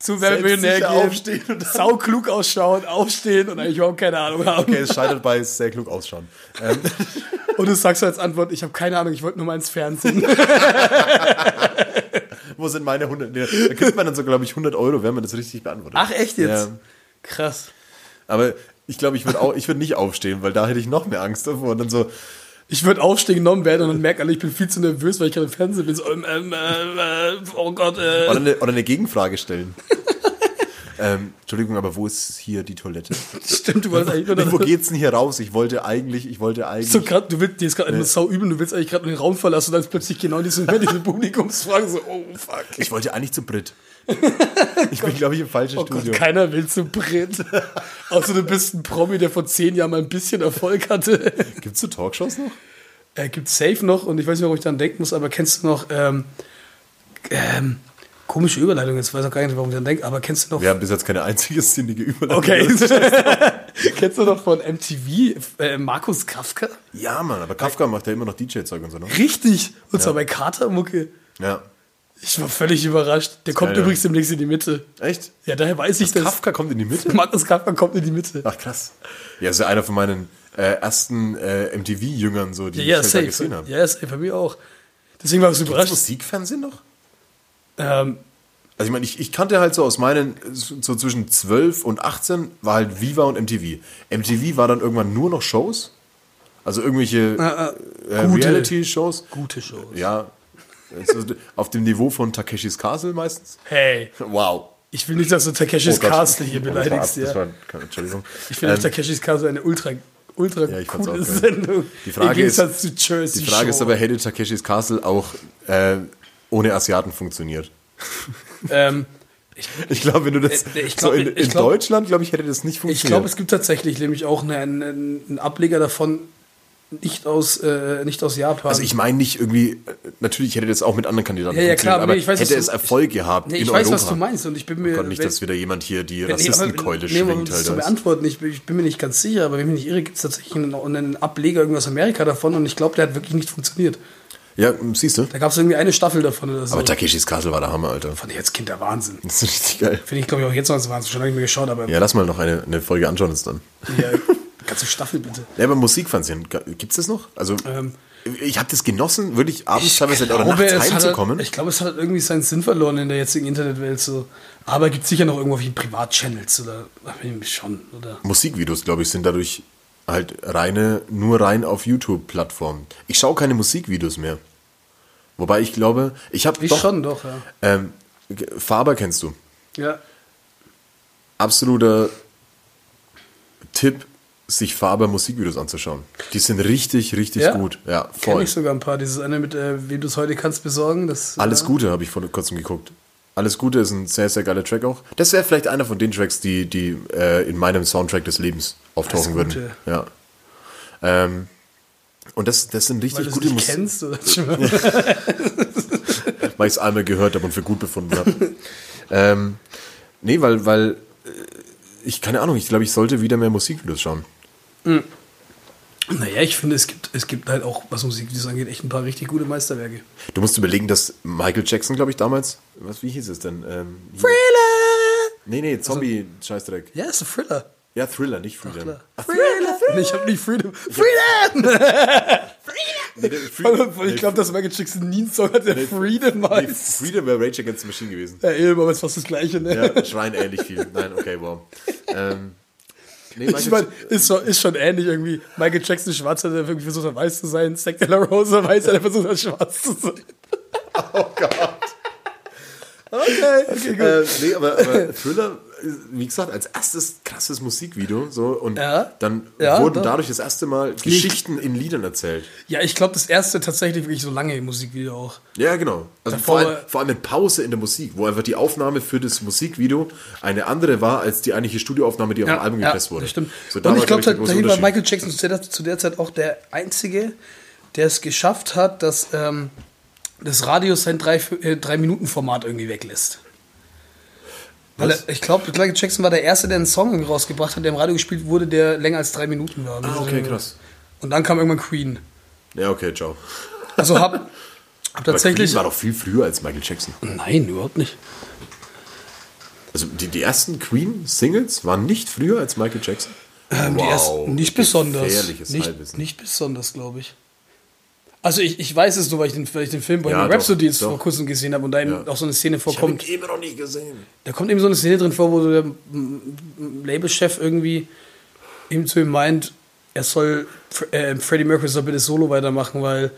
S2: zu Wer wird
S1: Selbstsicher
S2: Millionär
S1: aufstehen
S2: gehen,
S1: und dann-
S2: sauklug ausschauen, aufstehen und eigentlich überhaupt keine Ahnung haben.
S1: Okay, es scheitert bei sehr klug ausschauen. Ähm, <laughs>
S2: Und du sagst als Antwort, ich habe keine Ahnung, ich wollte nur mal ins Fernsehen. <laughs>
S1: wo sind meine 100? Nee, da kriegt man dann so, glaube ich, 100 Euro, wenn man das richtig beantwortet.
S2: Ach, echt jetzt?
S1: Ja.
S2: Krass.
S1: Aber ich glaube, ich würde würde nicht aufstehen, weil da hätte ich noch mehr Angst davor. Und dann so,
S2: Ich würde aufstehen genommen werden und dann merke alle, ich bin viel zu nervös, weil ich gerade im Fernsehen bin. So, ähm, ähm, äh, oh Gott, äh.
S1: oder eine, oder eine Gegenfrage stellen. <laughs> ähm, Entschuldigung, aber wo ist hier die Toilette? <laughs>
S2: Stimmt, du wolltest eigentlich nur
S1: wo geht's denn hier raus? Ich wollte eigentlich, ich wollte eigentlich.
S2: so grad, du willst dir ist gerade eine Sau üben, du willst eigentlich gerade den Raum verlassen und dann ist plötzlich genau diese, diese <laughs> Publikumsfrage so, oh fuck.
S1: ich wollte eigentlich zu Brit. Ich bin, glaube ich, im falschen
S2: Oh Gott,
S1: Studio.
S2: keiner will zu Brit. Außer du bist ein Promi, der vor zehn Jahren mal ein bisschen Erfolg hatte.
S1: Gibt's so Talkshows noch?
S2: äh, gibt Safe noch und ich weiß nicht, warum ich daran denken muss, aber kennst du noch ähm, ähm, komische Überleitung, jetzt weiß auch gar nicht, warum ich daran denke, aber kennst du noch
S1: Wir haben bis jetzt keine einzige sinnige Überleitung.
S2: Okay. <laughs> Kennst du noch von MTV äh, Markus Kafka?
S1: Ja, Mann, aber Kafka macht ja immer noch DJ-Zeug und so, ne?
S2: Richtig. Und zwar
S1: Ja.
S2: bei Katermucke.
S1: Ja.
S2: Ich war völlig überrascht. Der kommt
S1: ja.
S2: übrigens demnächst in die Mitte.
S1: Echt?
S2: Ja, daher weiß ich das.
S1: Kafka kommt in die Mitte? <laughs>
S2: Markus Kafka kommt in die Mitte.
S1: Ach, krass. Ja, ist ja einer von meinen äh, ersten äh, MTV-Jüngern, so, die
S2: Ja,
S1: ich halt gesehen habe.
S2: Ja, safe, bei mir auch. Deswegen war ich so überrascht.
S1: Musikfernsehen noch?
S2: Ähm,
S1: Also ich meine, ich, ich kannte halt so aus meinen, so zwischen 12 und 18 war halt Viva und MTV. MTV war dann irgendwann nur noch Shows. Also irgendwelche
S2: äh,
S1: äh,
S2: gute-
S1: Reality-Shows.
S2: gute Shows.
S1: Ja. Auf dem Niveau von Takeshis Castle meistens.
S2: Hey,
S1: Wow.
S2: ich will nicht, dass du Takeshis
S1: Oh.
S2: Castle hier
S1: Das war
S2: beleidigst.
S1: ab- das
S2: Ja.
S1: war, Entschuldigung.
S2: Ich finde
S1: Ähm,
S2: Takeshis Castle eine ultra, ultra
S1: Ja, ich
S2: coole. Sendung.
S1: Die Frage ist- die Frage ist aber, hätte Takeshis Castle auch äh, ohne Asiaten funktioniert? <laughs>
S2: ähm, ich,
S1: Ich glaube, wenn du das
S2: Äh, ich glaub-
S1: so in,
S2: ich
S1: in
S2: glaub-
S1: Deutschland, glaube ich, hätte das nicht
S2: Ich
S1: funktioniert.
S2: glaube, es gibt tatsächlich nämlich auch eine, einen, einen Ableger davon, nicht aus, äh, nicht aus Japan.
S1: Also ich meine nicht irgendwie, äh, natürlich hätte das auch mit anderen Kandidaten
S2: Ja, ja, klar,
S1: aber
S2: nee, ich weiß,
S1: hätte
S2: was
S1: es
S2: du-
S1: Erfolg gehabt
S2: nee,
S1: in
S2: ich weiß,
S1: Europa.
S2: was du meinst und ich bin mir.
S1: Gott, nicht,
S2: wenn-
S1: dass wieder jemand hier die
S2: wenn- nee,
S1: Rassistenkeule
S2: nee,
S1: schwingt.
S2: das
S1: Halt.
S2: zu beantworten, ich, bin- ich bin mir nicht ganz sicher, aber wenn ich mich nicht irre, gibt es tatsächlich einen, einen Ableger irgendwas Amerika davon und ich glaube, der hat wirklich nicht funktioniert.
S1: Ja, siehst du.
S2: Da gab es irgendwie eine Staffel davon oder so.
S1: Aber Takeshis Castle war der Hammer, Alter.
S2: Fand ich als Kind der Wahnsinn.
S1: Das ist richtig geil.
S2: Finde ich, glaube ich, auch jetzt noch als Wahnsinn. Schon lange nicht mehr geschaut, aber
S1: Ja, lass mal noch eine, eine Folge anschauen uns dann.
S2: ja, <laughs> ganze Staffel bitte.
S1: Ja, aber Musikfernsehen, gibt es das noch? Also,
S2: Ähm,
S1: ich habe das genossen, wirklich abends teilweise oder nachts
S2: es hat,
S1: heimzukommen.
S2: ich glaube, es hat irgendwie seinen Sinn verloren in der jetzigen Internetwelt. So. Aber gibt sicher noch irgendwelche Privatchannels oder schon. Oder?
S1: Musikvideos, glaube ich, sind dadurch halt reine, nur rein auf YouTube-Plattformen. Ich schaue keine Musikvideos mehr. Wobei ich glaube, ich habe
S2: Ich
S1: doch,
S2: schon, doch, ja.
S1: Ähm, Faber kennst du.
S2: Ja.
S1: Absoluter Tipp, sich Faber Musikvideos anzuschauen. Die sind richtig, richtig
S2: Ja?
S1: gut. Ja,
S2: Kenne
S1: voll.
S2: ich sogar ein paar. Dieses eine mit, äh, wie du es heute kannst besorgen. Das,
S1: Alles
S2: äh,
S1: Gute habe ich vor kurzem geguckt. Alles Gute ist ein sehr, sehr geiler Track auch. Das wäre vielleicht einer von den Tracks, die, die äh, in meinem Soundtrack des Lebens auftauchen
S2: Alles
S1: würden.
S2: Gute.
S1: Ja. Ähm, und das, das sind
S2: Weil
S1: richtig
S2: es
S1: gute Musik,
S2: kennst. Oder? <laughs> <laughs>
S1: weil ich es einmal gehört habe und für gut befunden habe. ähm, nee, weil, weil äh, ich, keine Ahnung, ich glaube, ich sollte wieder mehr Musikvideos schauen.
S2: Naja, ich finde, es gibt, es gibt halt auch, was Musikvideos angeht, echt ein paar richtig gute Meisterwerke.
S1: Du musst überlegen, dass Michael Jackson, glaube ich, damals, was, wie hieß es denn? Ähm,
S2: Thriller!
S1: nee, nee, Zombie-Scheißdreck.
S2: Ja, ist ein Thriller.
S1: Ja, Thriller, nicht Freedom.
S2: Thriller. Thriller. Nee, ich habe nicht Freedom. Freedom!
S1: Nee, der-
S2: Weil ich glaube, dass Michael Jackson nie einen Song hat, der Freedom
S1: Nee,
S2: heißt.
S1: Freedom wäre Rage Against the Machine gewesen.
S2: Ja, eben, aber es ist fast das Gleiche, ne?
S1: Ja, schreien ähnlich viel. Nein, okay, wow. Ähm, Nee,
S2: ich meine, ist, schon- ist schon ähnlich irgendwie. Michael Jackson schwarz hat er irgendwie versucht, hat weiß zu sein. Zack de la Rosa weiß, hat er versucht, hat schwarz zu sein. <laughs>
S1: oh Gott.
S2: Okay, okay, gut.
S1: Äh, nee, aber, aber <laughs> Thriller, wie gesagt, als erstes krasses Musikvideo. So, und
S2: Ja.
S1: dann
S2: Ja,
S1: wurden
S2: doch.
S1: dadurch das erste Mal Geschichten in Liedern erzählt.
S2: Ja, ich glaube, das erste tatsächlich wirklich so lange Musikvideo auch.
S1: Ja, genau. Also vor allem, vor allem mit Pause in der Musik, wo einfach die Aufnahme für das Musikvideo eine andere war als die eigentliche Studioaufnahme, die auf dem Album gepresst wurde.
S2: Stimmt.
S1: So,
S2: und ich glaube,
S1: glaub
S2: tatsächlich war. Michael Jackson zu der, zu der Zeit auch der Einzige, der es geschafft hat, dass ähm, das Radio sein 3-Minuten-Format irgendwie weglässt. Weil ich glaube, Michael Jackson war der Erste, der einen Song rausgebracht hat, der im Radio gespielt wurde, der länger als drei Minuten war.
S1: Ah, okay, krass.
S2: Und dann kam irgendwann Queen.
S1: Ja, okay, ciao.
S2: Also hab, <laughs> hab tatsächlich.
S1: Queen war doch viel früher als Michael Jackson.
S2: Nein, überhaupt nicht.
S1: Also die, die ersten Queen-Singles waren nicht früher als Michael Jackson?
S2: Ähm, die ersten, nicht besonders. Nicht,
S1: Halbwissen.
S2: nicht besonders, glaube ich. Also ich, ich weiß es nur, weil ich den, weil ich den Film Bohemian
S1: Ja,
S2: Rhapsody jetzt
S1: doch.
S2: vor kurzem gesehen habe und da eben
S1: Ja.
S2: auch so eine Szene
S1: Ich habe ihn
S2: vorkommt.
S1: immer noch nie gesehen.
S2: Da kommt eben so eine Szene drin vor, wo so der Labelchef irgendwie ihm zu ihm meint, er soll, äh, Freddie Mercury soll bitte Solo weitermachen, weil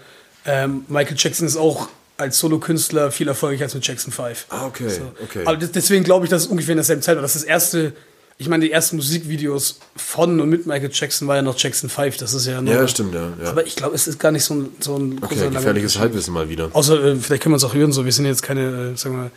S2: ähm, Michael Jackson ist auch als Solokünstler viel erfolgreicher als mit Jackson 5.
S1: Ah, okay, okay.
S2: Aber des- deswegen glaube ich, dass es ungefähr in derselben Zeit war. Das ist das erste, ich meine, die ersten Musikvideos von und mit Michael Jackson war ja noch Jackson 5. Das ist ja nur,
S1: Ja, stimmt, ja. ja.
S2: Aber ich glaube, es ist gar nicht so ein, so ein
S1: okay, gefährliches. Halbwissen mal wieder.
S2: Außer, äh, vielleicht können wir uns auch hören, so, wir sind jetzt keine, äh, sagen wir mal,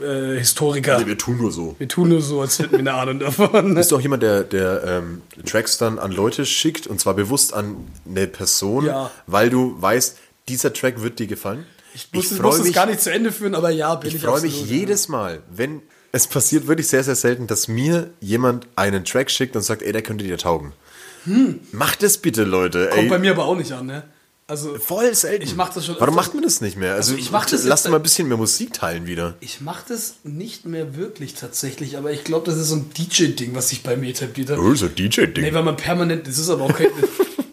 S2: Musikhistoriker. Äh.
S1: Nee, wir tun nur so.
S2: wir tun nur so, als hätten wir eine Ahnung davon. <laughs>
S1: Bist du auch jemand, der, der ähm, Tracks dann an Leute schickt und zwar bewusst an eine Person,
S2: Ja.
S1: weil du weißt, dieser Track wird dir gefallen?
S2: Ich muss,
S1: freu
S2: muss es
S1: mich-
S2: gar nicht zu Ende führen, aber ja, bin ich,
S1: Ich freue mich jedes Mal, wenn es passiert wirklich sehr, sehr selten, dass mir jemand einen Track schickt und sagt, ey, der könnte dir taugen. Macht das bitte, Leute.
S2: Kommt
S1: Ey.
S2: bei mir aber auch nicht an, ne? Also,
S1: Voll selten.
S2: Ich mach das schon
S1: Warum macht man das nicht mehr? Also,
S2: ich mach das
S1: lass mal ein bisschen mehr Musik teilen wieder.
S2: ich mache das nicht mehr wirklich tatsächlich, aber ich glaube, das ist so ein DJ-Ding, was sich bei mir etabliert hat.
S1: Oh, so DJ-Ding.
S2: Nee, weil man permanent, das ist aber auch <laughs> kein,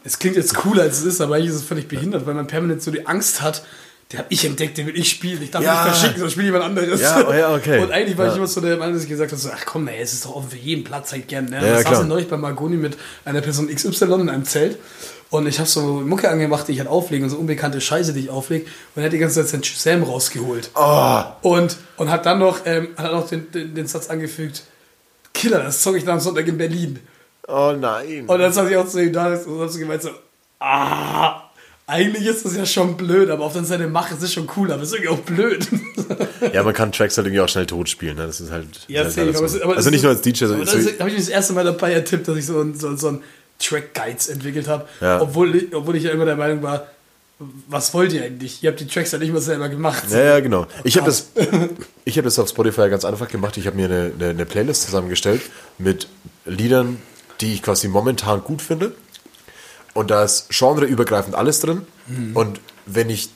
S2: es klingt jetzt cooler als es ist, aber eigentlich ist es völlig behindert, weil man permanent so die Angst hat, der habe ich entdeckt, den will ich spielen. Ich darf
S1: Ja.
S2: nicht verschicken, sonst spielt jemand anderes.
S1: Ja, oh ja, okay.
S2: Und eigentlich war ich
S1: Ja.
S2: immer so der Meinung, dass ich gesagt habe, so, ach komm, ey, es ist doch offen für jeden Platz halt gern. Ne?
S1: Ja, klar.
S2: saß ich neulich bei Margoni mit einer Person XY in einem Zelt und ich habe so Mucke angemacht, die ich halt auflege und so unbekannte Scheiße, die ich auflege und er hat die ganze Zeit seinen Shazam rausgeholt.
S1: Oh,
S2: Und, und hat dann noch, ähm, hat dann noch den, den, den Satz angefügt, Killer, das zocke ich dann am Sonntag in Berlin.
S1: oh nein.
S2: Und dann saß ich auch zu ihm da und hab so gemeint so, ah, eigentlich ist das ja schon blöd, aber auf der Seite mach es ist schon cool, aber es ist irgendwie auch blöd. <laughs>
S1: Ja, man kann Tracks halt irgendwie auch schnell tot spielen. Ne? Das ist halt.
S2: Ja,
S1: halt
S2: safe, aber
S1: so.
S2: aber
S1: also nicht nur als DJ, sondern
S2: das
S1: so,
S2: habe ich das erste Mal dabei ertippt, dass ich so, ein- so, so ein Track-Guides entwickelt habe.
S1: Ja.
S2: Obwohl, ich- obwohl ich ja immer der Meinung war, was wollt ihr eigentlich? Ihr habt die Tracks ja nicht mal selber gemacht.
S1: Ja, ja, genau. Ich habe das, ich hab das auf Spotify ganz einfach gemacht. Ich habe mir eine, eine, eine Playlist zusammengestellt mit Liedern, die ich quasi momentan gut finde. Und da ist genreübergreifend alles drin. Und wenn ich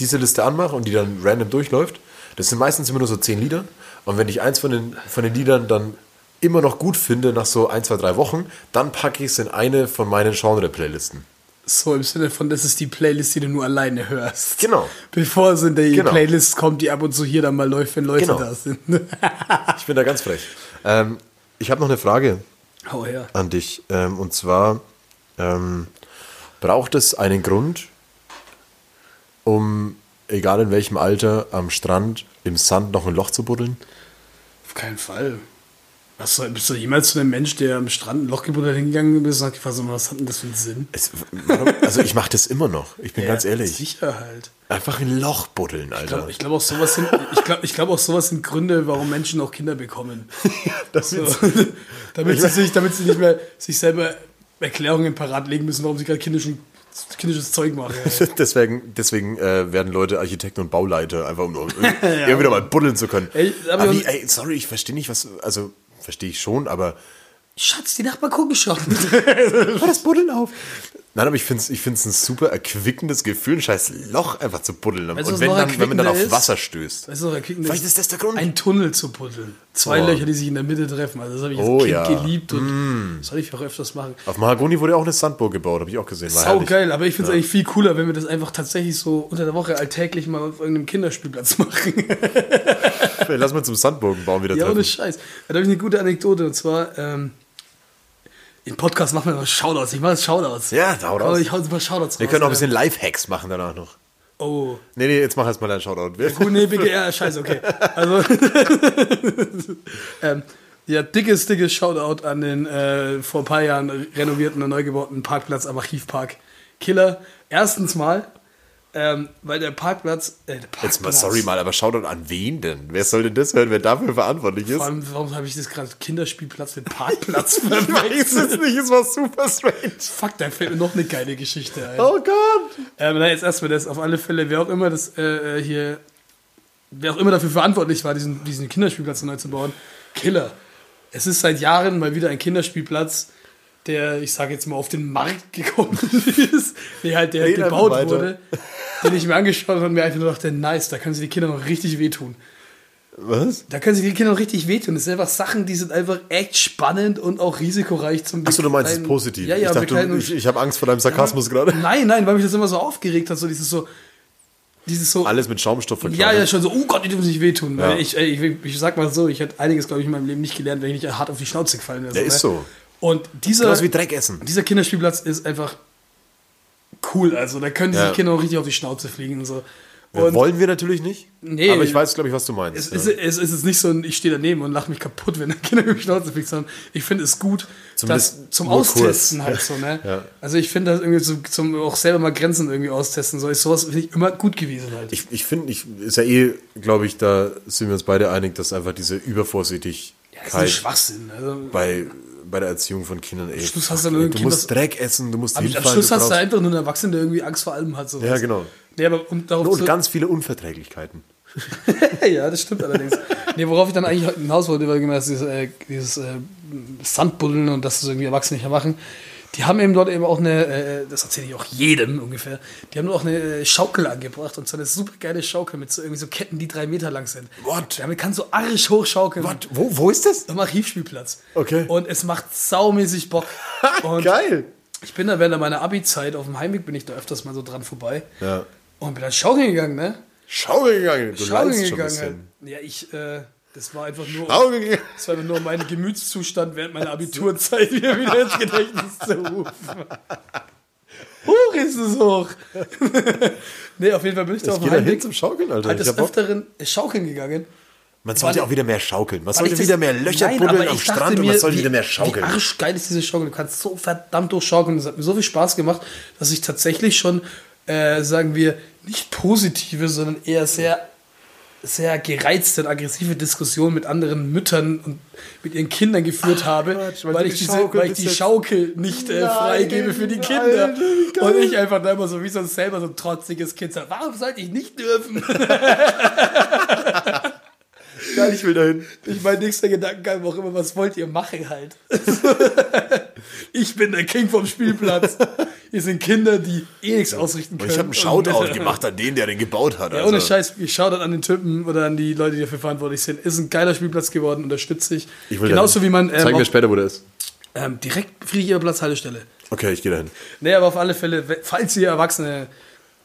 S1: diese Liste anmache und die dann random durchläuft, das sind meistens immer nur so zehn Lieder. Und wenn ich eins von den, von den Liedern dann immer noch gut finde, nach so ein, zwei, drei Wochen, dann packe ich es in eine von meinen Genre-Playlisten.
S2: So im Sinne von, das ist die Playlist, die du nur alleine hörst.
S1: Genau.
S2: Bevor es in die
S1: Genau.
S2: Playlist kommt, die ab und zu hier dann mal läuft, wenn Leute
S1: Genau.
S2: da sind. <laughs>
S1: Ich bin da ganz frech. Ähm, ich habe noch eine Frage.
S2: Hau her.
S1: an dich. Ähm, und zwar ähm, braucht es einen Grund, um, egal in welchem Alter, am Strand im Sand noch ein Loch zu buddeln?
S2: Auf keinen Fall. Was bist du jemals zu einem Mensch, der am Strand ein Loch gebuddelt hingegangen ist und so, was hat denn das für einen Sinn?
S1: Es, also ich mache das immer noch. Ich bin ganz ehrlich.
S2: Sicher halt.
S1: Einfach ein Loch buddeln,
S2: Ich
S1: Alter.
S2: glaube ich glaub auch, sowas sind, ich glaub, ich glaub auch, sowas sind Gründe, warum Menschen auch Kinder bekommen. <laughs>
S1: Das
S2: So, <laughs> damit, sie sich, damit sie nicht mehr sich selber Erklärungen parat legen müssen, warum sie gerade kindischen, kindisches Zeug machen. <laughs>
S1: deswegen deswegen äh, werden Leute Architekten und Bauleiter, einfach um <laughs> irgendwie wieder mal buddeln zu können.
S2: Ey, aber-
S1: aber wie, ey, sorry, ich verstehe nicht, was. Also, verstehe ich schon, aber.
S2: Schatz, die Nachbarn gucken schon. <laughs>
S1: Hör das Buddeln auf. Nein, aber ich finde es ich find's ein super erquickendes Gefühl, ein scheiß Loch einfach zu buddeln.
S2: Weißt
S1: und wenn, dann, wenn man dann auf? Wasser stößt.
S2: Weißt du,
S1: Vielleicht ist das der Grund.
S2: Ein Tunnel zu buddeln. Zwei
S1: Oh.
S2: Löcher, die sich in der Mitte treffen. Also das habe ich als
S1: Oh,
S2: Kind
S1: ja. Mm.
S2: geliebt und das soll ich auch öfters machen.
S1: Auf Mahagoni wurde auch eine Sandburg gebaut, habe ich auch gesehen. War
S2: Sau
S1: herrlich.
S2: geil, aber ich finde es eigentlich viel cooler, wenn wir das einfach tatsächlich so unter der Woche alltäglich mal auf irgendeinem Kinderspielplatz <laughs> machen.
S1: Lass mal zum Sandburgenbauen wieder
S2: ja, ohne
S1: treffen.
S2: Scheiß. Da habe ich eine gute Anekdote und zwar, ähm, Im Podcast machen wir mal Shoutouts. Ich mache Shoutouts.
S1: Ja, raus.
S2: Ich hau jetzt mal Shoutouts
S1: Wir
S2: raus,
S1: können auch ein bisschen Live-Hacks machen danach noch.
S2: Oh.
S1: Nee, nee, jetzt mach erst mal deinen Shoutout. Wir-
S2: Gut, nee, BGR, scheiße, okay. Also, <laughs> ähm, ja, dickes, dickes Shoutout an den äh, vor ein paar Jahren renovierten und neu gebauten Parkplatz am Archivpark Killer. Erstens mal, ähm, weil der Parkplatz, äh, der Parkplatz
S1: Jetzt mal, sorry mal, aber Shoutout an wen denn? Wer soll denn das hören, wer dafür verantwortlich ist?
S2: Vor allem, warum habe ich das gerade Kinderspielplatz mit Parkplatz <laughs>
S1: Ich weiß es nicht, es war super strange.
S2: Fuck, da fällt mir noch eine geile Geschichte ein.
S1: Oh Gott.
S2: Ähm, na, jetzt erstmal das. Auf alle Fälle, wer auch immer das äh, äh, hier, wer auch immer dafür verantwortlich war, diesen, diesen Kinderspielplatz neu zu bauen, Killer. Es ist seit Jahren mal wieder ein Kinderspielplatz, der, ich sage jetzt mal, auf den Markt gekommen <laughs> ist, der halt der
S1: Red einfach
S2: gebaut wurde, den ich mir angeschaut habe und mir einfach nur dachte, nice, da können sich die Kinder noch richtig wehtun.
S1: Was?
S2: Da können sich die Kinder noch richtig wehtun. Das sind einfach Sachen, die sind einfach echt spannend und auch risikoreich zum
S1: Achso, du meinst es positiv.
S2: Ja, ja,
S1: ich dachte, du, ich, ich habe Angst vor deinem Sarkasmus gerade.
S2: Nein, nein, weil mich das immer so aufgeregt hat, so dieses so, dieses so.
S1: Alles mit Schaumstoff
S2: ja,
S1: verkleidet.
S2: ja, schon so, oh Gott, die dürfen sich wehtun.
S1: Ja.
S2: Ich, ich, ich sag mal so, ich hätte einiges, glaube ich, in meinem Leben nicht gelernt, wenn ich nicht hart auf die Schnauze gefallen wäre.
S1: Der
S2: ne?
S1: ist so.
S2: Und dieser, dieser Kinderspielplatz ist einfach cool. Also da können diese
S1: Ja.
S2: Kinder auch richtig auf die Schnauze fliegen und so.
S1: Ja,
S2: Und
S1: wollen wir natürlich nicht.
S2: Nee.
S1: aber ich weiß, glaube ich, was du meinst.
S2: es,
S1: ja.
S2: ist, es ist nicht so ein, ich stehe daneben und lache mich kaputt, wenn ein Kind auf die Schnauze fliegt, sondern ich finde es gut,
S1: Zumindest
S2: das zum Austesten
S1: kurz.
S2: halt so, ne?
S1: Ja.
S2: Also ich finde das irgendwie zum, zum auch selber mal Grenzen irgendwie austesten, so ist sowas finde ich immer gut gewesen halt.
S1: Ich, ich finde, ich, ist ja eh, glaube ich, da sind wir uns beide einig, dass einfach diese Übervorsichtigkeit
S2: ja, das ist ein Schwachsinn. Also,
S1: bei, bei der Erziehung von Kindern, ey.
S2: Schluss hast du
S1: ey, du
S2: Kind,
S1: musst Dreck essen, du musst
S2: aber am
S1: hinfallen.
S2: Schluss
S1: du
S2: hast du einfach nur einen Erwachsenen, der irgendwie Angst vor allem hat. So.
S1: Ja, genau.
S2: Nee, aber um darauf
S1: Und ganz viele Unverträglichkeiten. <laughs>
S2: ja, das stimmt allerdings. nee, worauf ich dann eigentlich hinaus wollte, war dieses, äh, dieses äh, Sandbuddeln und das irgendwie Erwachsene nicht mehr machen. Die haben eben dort eben auch eine, äh, das erzähle ich auch jedem ungefähr, die haben dort auch eine äh, Schaukel angebracht und so eine super geile Schaukel mit so irgendwie so Ketten, die drei Meter lang sind.
S1: What?
S2: Damit kannst du arisch hochschaukeln.
S1: What? Wo, wo ist das?
S2: Am Archivspielplatz.
S1: Okay.
S2: Und es macht saumäßig Bock. <laughs>
S1: Geil.
S2: ich bin da während meiner Abi-Zeit auf dem Heimweg bin ich da öfters mal so dran vorbei.
S1: Ja.
S2: Und bin dann schaukeln gegangen, ne?
S1: Schaukeln gegangen. Du
S2: Schaukeln
S1: leinst schon ein
S2: gegangen.
S1: bisschen.
S2: Ja, ich, äh, das war einfach nur. Das war nur mein Gemütszustand während meiner Abiturzeit wieder, wieder ins Gedächtnis zu rufen. Hoch ist es hoch. <laughs> nee, auf jeden Fall bin ich da auf dem Heimweg
S1: zum Schaukeln, Alter.
S2: halt
S1: Ich
S2: des. Öfteren schaukeln gegangen.
S1: Man sollte
S2: Weil-
S1: auch wieder mehr schaukeln. Man sollte
S2: das-
S1: wieder mehr Löcher
S2: Nein,
S1: buddeln am Strand und
S2: mir,
S1: man sollte
S2: wie-
S1: wieder mehr
S2: Wie
S1: schaukeln.
S2: arschgeil ist diese Schaukel. Du kannst so verdammt durchschaukeln. Das hat mir so viel Spaß gemacht, dass ich tatsächlich schon, äh, sagen wir, nicht positive, sondern eher sehr, sehr gereizte und aggressive Diskussionen mit anderen Müttern und mit ihren Kindern geführt habe,
S1: Quatsch, weil
S2: weil, ich
S1: die
S2: diese,
S1: Schaukel
S2: weil ich die Schaukel nicht äh,
S1: Nein,
S2: freigebe für die Kinder.
S1: Geil.
S2: und ich einfach da immer so wie so selber so ein trotziges Kind sage, warum sollte ich nicht dürfen? <laughs>
S1: Geil, ich will dahin.
S2: Ich mein nächster Gedankengang war auch immer, was wollt ihr machen halt? <laughs> ich bin der King vom Spielplatz. <laughs> Hier sind Kinder, die eh nichts ausrichten
S1: Und
S2: können.
S1: ich habe einen Shoutout gemacht an den, der den gebaut hat.
S2: Ja,
S1: also.
S2: ohne Scheiß, ich schaue dann an den Typen oder an die Leute, die dafür verantwortlich sind. Ist ein geiler Spielplatz geworden, unterstütze ich.
S1: Ich will
S2: Genauso wie man ähm,
S1: mir
S2: auch,
S1: später, wo der ist.
S2: ähm, direkt Friedrichshainer Haltestelle.
S1: Okay, ich gehe dahin.
S2: Nee, aber auf alle Fälle, falls ihr Erwachsene,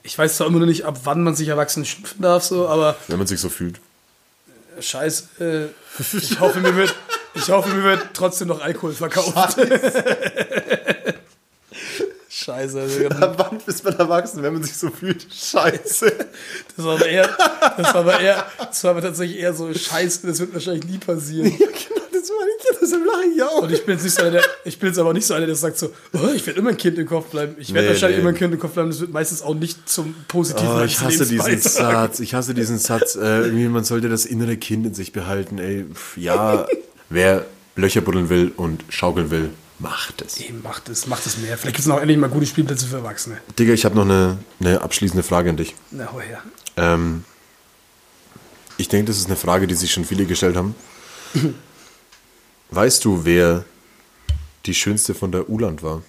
S2: ich weiß zwar immer noch nicht, ab wann man sich schimpfen darf, so, aber
S1: Wenn man sich so fühlt.
S2: Scheiße, äh, <laughs> ich hoffe, mir wird, ich hoffe, mir wird trotzdem noch Alkohol verkauft. Scheiße, also,
S1: Wann ist man erwachsen, wenn man sich so fühlt? Scheiße.
S2: das war aber eher, das war aber eher, das war aber tatsächlich eher so Scheiße, das wird wahrscheinlich nie passieren.
S1: Ja, genau, das lache ich auch.
S2: Und ich bin jetzt nicht so einer, ich bin jetzt aber nicht so einer, der sagt so, oh, ich werde immer ein Kind im Kopf bleiben. Ich werde
S1: Nee,
S2: wahrscheinlich
S1: nee.
S2: immer ein Kind im Kopf bleiben. Das wird meistens auch nicht zum Positiven
S1: Oh, ich hasse diesen. Satz. Ich hasse diesen Satz. Äh, man sollte das innere Kind in sich behalten. Ey, ja, wer Löcher buddeln will und schaukeln will, macht es.
S2: Eben, Macht es, macht es mehr. Vielleicht gibt es noch endlich mal gute Spielplätze für Erwachsene.
S1: Digga, ich habe noch eine, eine abschließende Frage an dich.
S2: Na, hau her.
S1: Ähm, ich denke, das ist eine Frage, die sich schon viele gestellt haben. <laughs> Weißt du, wer die schönste von der Uland war?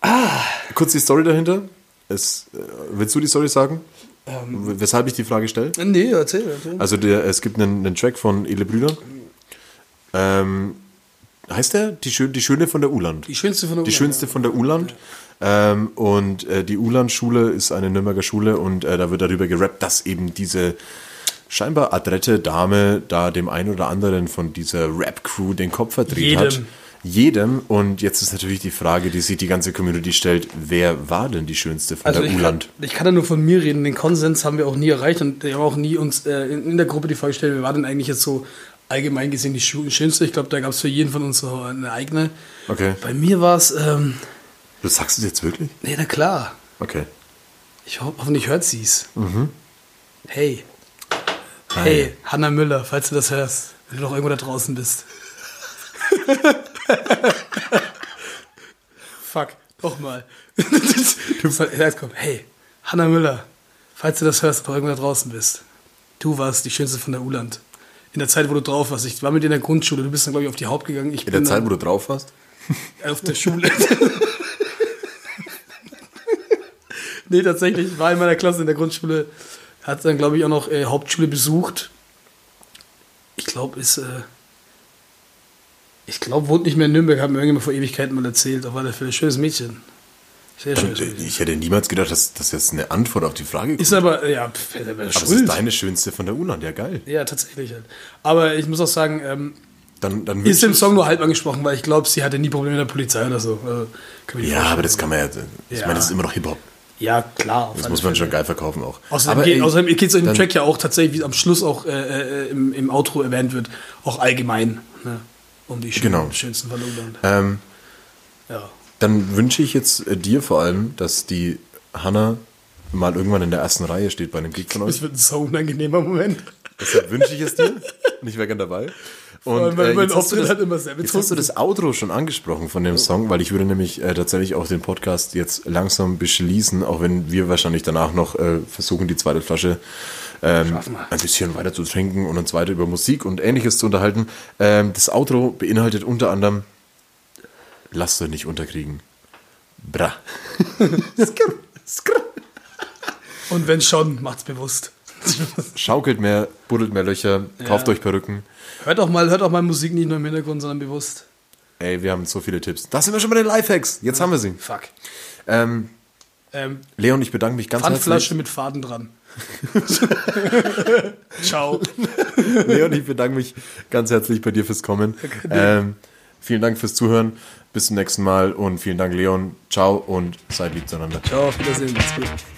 S1: Ah. Kurz die Story dahinter. Es, äh, willst du die Story sagen? W- Weshalb ich die Frage stelle?
S2: Nee, erzähl, erzähl.
S1: Also der, es gibt einen, einen Track von Ele Brüder. Ähm, heißt der? Die, Schö die Schöne von der Uland.
S2: Die schönste von der
S1: Die
S2: Uland,
S1: schönste von der Uland. Ähm, und äh, die Uland-Schule ist eine Nürnberger Schule und äh, da wird darüber gerappt, dass eben diese scheinbar adrette Dame da dem einen oder anderen von dieser Rap-Crew den Kopf verdreht
S2: Jedem.
S1: hat. jedem. Und jetzt ist natürlich die Frage, die sich die ganze Community stellt, wer war denn die schönste von
S2: Also
S1: der Uland?
S2: ich kann ja nur von mir reden. Den Konsens haben wir auch nie erreicht und wir haben auch nie uns äh, in, der Gruppe die Frage gestellt, wer war denn eigentlich jetzt so allgemein gesehen die schönste. Ich glaube, da gab es für jeden von uns so eine eigene.
S1: Okay.
S2: Bei mir war es, ähm,
S1: Du sagst es jetzt wirklich?
S2: nee, na klar.
S1: Okay.
S2: Ich ho hoffentlich hört sie es. Hey. Hey, Hanna Müller, falls du das hörst, wenn du noch irgendwo da draußen bist. <laughs> Fuck, nochmal. <laughs> hey, Hanna Müller, falls du das hörst, noch irgendwo da draußen bist. Du warst die schönste von der Uland. In der Zeit, wo du drauf warst. Ich war mit dir in der Grundschule. Du bist dann, glaube ich, auf die Haupt gegangen. Ich
S1: In der Zeit, wo du drauf warst? <laughs>
S2: auf der Schule. nee, tatsächlich, ich war in meiner Klasse in der Grundschule, hat dann, glaube ich, auch noch äh, Hauptschule besucht. Ich glaube, ist, äh, ich glaube, wohnt nicht mehr in Nürnberg, hat mir irgendjemand vor Ewigkeiten mal erzählt, auf alle Fälle. Schönes Mädchen. Sehr schönes Mädchen.
S1: Ich hätte niemals gedacht, dass das jetzt eine Antwort auf die Frage kommt.
S2: Ist aber, äh, ja, pff,
S1: Aber
S2: schuld.
S1: ist deine schönste von der Uland, ja geil.
S2: Ja, tatsächlich halt. Aber ich muss auch sagen, ähm,
S1: Dann, dann
S2: ist im Song nur halb angesprochen, weil ich glaube, sie hatte nie Probleme mit der Polizei oder so. Also,
S1: Ja, aber das kann man ja. Ich
S2: Ja.
S1: meine, das ist immer noch Hip-Hop.
S2: Ja, klar. auf
S1: Das muss man
S2: Fälle.
S1: schon geil verkaufen auch.
S2: Außerdem, geht,
S1: ey,
S2: außerdem geht es in dem
S1: dann-
S2: Track ja auch tatsächlich, wie am Schluss auch äh, äh, im, im Outro erwähnt wird, auch allgemein. Ne? Um die
S1: Genau.
S2: schönsten Verlobungen.
S1: Ähm,
S2: Ja.
S1: dann wünsche ich jetzt äh, dir vor allem, dass die Hanna mal irgendwann in der ersten Reihe steht bei einem Gig von
S2: Das
S1: euch.
S2: wird ein so unangenehmer Moment.
S1: Deshalb wünsche ich es dir. Und ich wäre gern dabei. Und
S2: allem, weil mein
S1: jetzt, hast das,
S2: immer sehr
S1: jetzt hast du das Outro schon angesprochen von dem Song, weil ich würde nämlich äh, tatsächlich auch den Podcast jetzt langsam beschließen, auch wenn wir wahrscheinlich danach noch äh, versuchen, die zweite Flasche ähm, ein bisschen weiter zu trinken und uns weiter über Musik und ähnliches zu unterhalten. Ähm, das Outro beinhaltet unter anderem Lasst euch nicht unterkriegen. Bra. <laughs>
S2: Und wenn schon, macht's bewusst.
S1: Schaukelt mehr, buddelt mehr Löcher, kauft
S2: Ja.
S1: euch Perücken.
S2: Hört auch mal, hört auch mal Musik nicht nur im Hintergrund, sondern bewusst.
S1: Ey, wir haben so viele Tipps. Da sind wir schon bei den Lifehacks. Jetzt haben wir sie.
S2: Fuck.
S1: Ähm,
S2: Ähm,
S1: Leon, ich bedanke mich ganz
S2: Pfandflasche mit Faden dran. <laughs> <laughs> Ciao.
S1: herzlich. Leon, ich bedanke mich ganz herzlich bei dir fürs Kommen. Ähm, vielen Dank fürs Zuhören. Bis zum nächsten Mal und vielen Dank, Leon. Ciao und seid lieb zueinander.
S2: Ciao, auf Wiedersehen. Macht's gut.